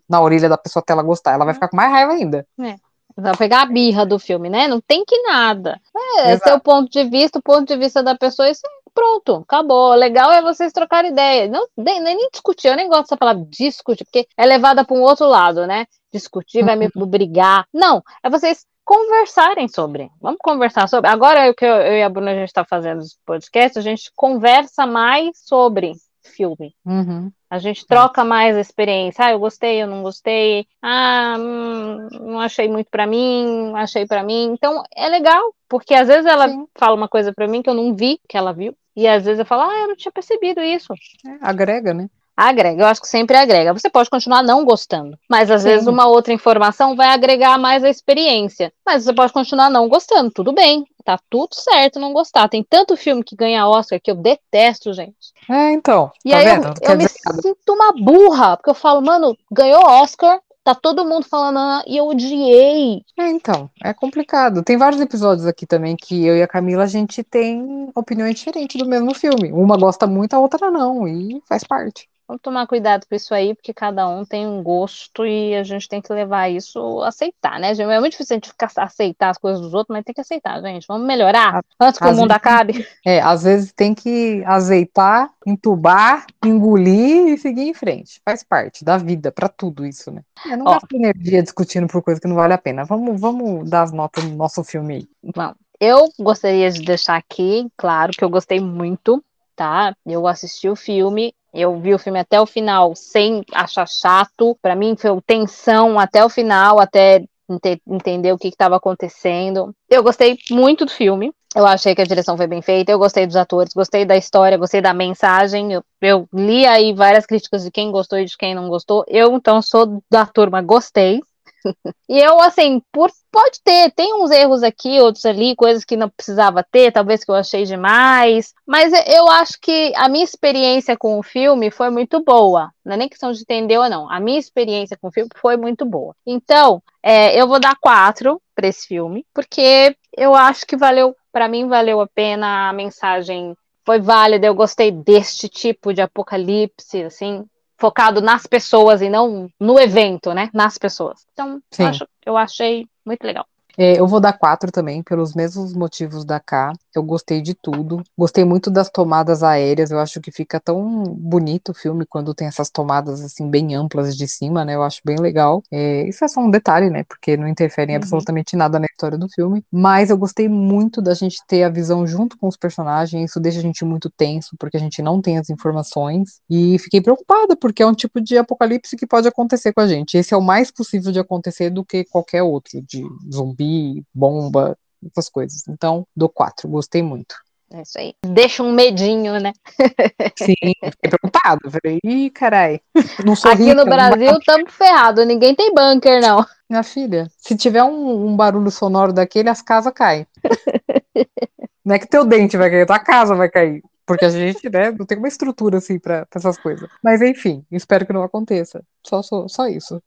na orelha da pessoa até ela gostar. Ela vai ficar com mais raiva ainda. É. Vai pegar a birra do filme, né? Não tem que nada. É, Exato. seu ponto de vista, o ponto de vista da pessoa, isso é pronto, acabou. Legal é vocês trocarem ideia. Não, nem, nem discutir, eu nem gosto dessa palavra discutir, porque é levada para um outro lado, né? Discutir vai me uhum. brigar. Não, é vocês conversarem sobre. Vamos conversar sobre. Agora o que eu, eu e a Bruna a gente está fazendo os podcasts, a gente conversa mais sobre filme. Uhum. A gente troca mais a experiência. Ah, eu gostei, eu não gostei. Ah, hum, não achei muito para mim, achei para mim. Então é legal, porque às vezes ela Sim. fala uma coisa para mim que eu não vi que ela viu, e às vezes eu falo, ah, eu não tinha percebido isso. É, agrega, né? Agrega, eu acho que sempre agrega. Você pode continuar não gostando, mas às Sim. vezes uma outra informação vai agregar mais a experiência. Mas você pode continuar não gostando, tudo bem, tá tudo certo não gostar. Tem tanto filme que ganha Oscar que eu detesto, gente. É, então. E tá aí vendo? eu, eu me sinto uma burra, porque eu falo, mano, ganhou Oscar, Tá todo mundo falando ah, e eu odiei. É, então, é complicado. Tem vários episódios aqui também que eu e a Camila a gente tem opiniões diferentes do mesmo filme. Uma gosta muito, a outra não, e faz parte. Vamos tomar cuidado com isso aí, porque cada um tem um gosto e a gente tem que levar isso, aceitar, né? É muito difícil a gente ficar, aceitar as coisas dos outros, mas tem que aceitar, gente. Vamos melhorar antes que o mundo acabe. É, às vezes tem que azeitar, entubar, engolir e seguir em frente. Faz parte da vida, para tudo isso, né? É, não gasta energia discutindo por coisa que não vale a pena. Vamos, vamos dar as notas no nosso filme aí. Vamos. Eu gostaria de deixar aqui, claro, que eu gostei muito, tá? Eu assisti o filme, eu vi o filme até o final sem achar chato. Para mim foi tensão até o final, até ent entender o que estava acontecendo. Eu gostei muito do filme. Eu achei que a direção foi bem feita, eu gostei dos atores, gostei da história, gostei da mensagem. Eu, eu li aí várias críticas de quem gostou e de quem não gostou. Eu, então, sou da turma, gostei. e eu, assim, por, pode ter, tem uns erros aqui, outros ali, coisas que não precisava ter, talvez que eu achei demais, mas eu acho que a minha experiência com o filme foi muito boa. Não é nem questão de entender ou não. A minha experiência com o filme foi muito boa. Então, é, eu vou dar quatro para esse filme, porque eu acho que valeu, para mim, valeu a pena a mensagem foi válida, eu gostei deste tipo de apocalipse, assim, focado nas pessoas e não no evento, né? Nas pessoas. Então, eu, acho, eu achei muito legal. É, eu vou dar quatro também, pelos mesmos motivos da K. Eu gostei de tudo. Gostei muito das tomadas aéreas. Eu acho que fica tão bonito o filme quando tem essas tomadas assim bem amplas de cima, né? Eu acho bem legal. É, isso é só um detalhe, né? Porque não interfere em uhum. absolutamente nada na história do filme. Mas eu gostei muito da gente ter a visão junto com os personagens. Isso deixa a gente muito tenso, porque a gente não tem as informações. E fiquei preocupada, porque é um tipo de apocalipse que pode acontecer com a gente. Esse é o mais possível de acontecer do que qualquer outro, de zumbi zumbi, bomba, essas coisas. Então, dou quatro, gostei muito. É isso aí. Deixa um medinho, né? Sim, fiquei preocupado. Falei, ih, carai. Aqui no Brasil estamos ferrados, ninguém tem bunker, não. Minha filha, se tiver um, um barulho sonoro daquele, as casas caem. não é que teu dente vai cair, tua casa vai cair. Porque a gente, né, não tem uma estrutura assim para essas coisas. Mas enfim, espero que não aconteça. Só, só, só isso.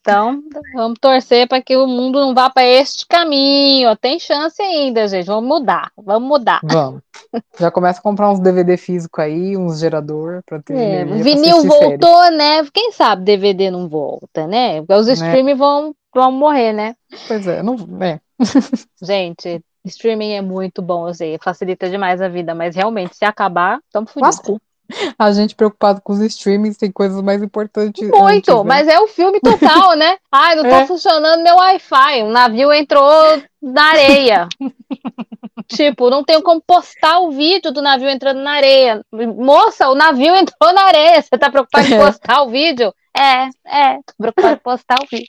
Então, vamos torcer para que o mundo não vá para este caminho. Tem chance ainda, gente. Vamos mudar. Vamos mudar. Vamos. Já começa a comprar uns DVD físico aí, uns gerador para ter. É, vinil voltou, série. né? Quem sabe DVD não volta, né? Porque os né? streaming vão, vão morrer, né? Pois é, não. É. Gente, streaming é muito bom, eu sei, facilita demais a vida, mas realmente, se acabar, estamos fodidos. A gente preocupado com os streamings tem coisas mais importantes. Muito, antes, né? mas é o filme total, né? Ai, não tá é. funcionando meu Wi-Fi. O navio entrou na areia. tipo, não tenho como postar o vídeo do navio entrando na areia. Moça, o navio entrou na areia. Você tá preocupado em é. postar o vídeo? É, é, tô preocupado em postar o vídeo.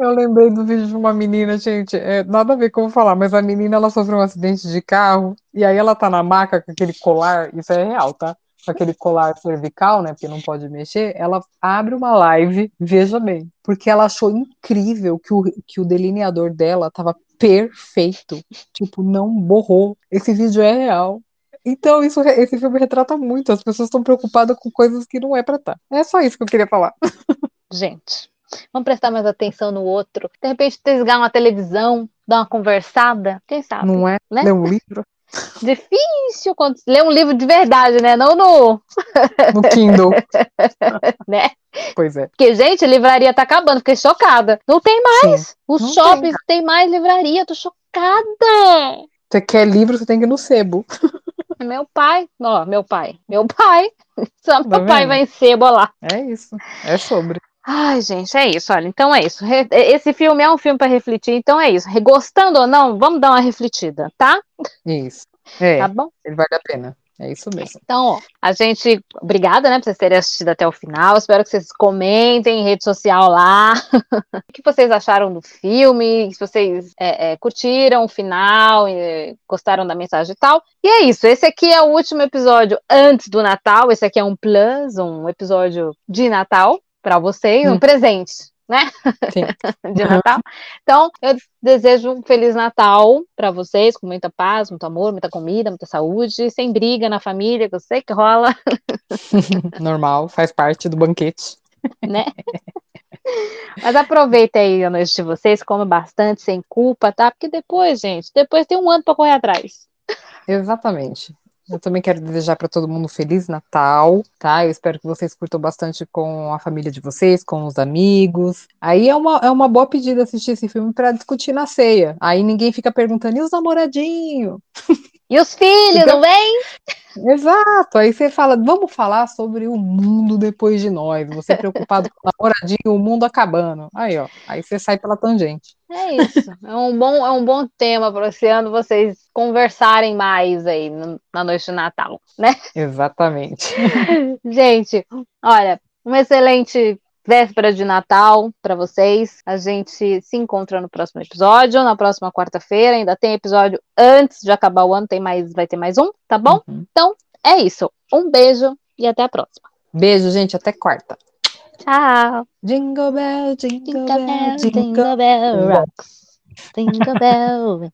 Eu lembrei do vídeo de uma menina, gente, é, nada a ver com eu vou falar, mas a menina ela sofreu um acidente de carro e aí ela tá na maca com aquele colar, isso é real, tá? Aquele colar cervical, né? Porque não pode mexer, ela abre uma live, veja bem, porque ela achou incrível que o, que o delineador dela tava perfeito. Tipo, não borrou. Esse vídeo é real. Então, isso, esse filme retrata muito. As pessoas estão preocupadas com coisas que não é pra estar. Tá. É só isso que eu queria falar. Gente, vamos prestar mais atenção no outro. De repente, desligar uma televisão, dar uma conversada. Quem sabe? Não é? Né? Ler um livro. Difícil quando ler um livro de verdade, né? Não no. No Kindle. né? Pois é. Porque, gente, a livraria tá acabando, fiquei chocada. Não tem mais. Sim, Os shoppings tem. tem mais livraria, tô chocada. Você quer livro, você tem que ir no sebo. Meu pai, ó, meu pai, meu pai. Só tá meu pai vai em sebo lá. É isso. É sobre. Ai, gente, é isso. Olha, então é isso. Esse filme é um filme para refletir, então é isso. Gostando ou não, vamos dar uma refletida, tá? Isso. É, tá bom? Ele vale a pena. É isso mesmo. Então, ó, a gente. Obrigada, né, por vocês terem assistido até o final. Espero que vocês comentem em rede social lá. o que vocês acharam do filme? Se vocês é, é, curtiram o final, gostaram da mensagem e tal. E é isso. Esse aqui é o último episódio antes do Natal. Esse aqui é um plus, um episódio de Natal para vocês, hum. um presente, né? de Natal. Então, eu desejo um feliz Natal para vocês, com muita paz, muito amor, muita comida, muita saúde, sem briga na família, que eu sei que rola. Normal, faz parte do banquete. Né? Mas aproveita aí a noite de vocês, come bastante, sem culpa, tá? Porque depois, gente, depois tem um ano para correr atrás. Exatamente. Eu também quero desejar para todo mundo um feliz Natal, tá? Eu espero que vocês curtam bastante com a família de vocês, com os amigos. Aí é uma, é uma boa pedida assistir esse filme para discutir na ceia. Aí ninguém fica perguntando, e os namoradinhos? E os filhos, então, não vem? Exato. Aí você fala, vamos falar sobre o mundo depois de nós. Você preocupado com o namoradinho, o mundo acabando. Aí, ó. Aí você sai pela tangente. É isso. É um bom, é um bom tema para esse ano vocês conversarem mais aí na noite de Natal, né? Exatamente. Gente, olha, uma excelente véspera de Natal para vocês. A gente se encontra no próximo episódio, na próxima quarta-feira. Ainda tem episódio antes de acabar o ano, tem mais, vai ter mais um, tá bom? Uhum. Então, é isso. Um beijo e até a próxima. Beijo, gente, até quarta. Tchau. Jingle bell, jingle, jingle bell, jingle, jingle bell, rocks. Jingle bell.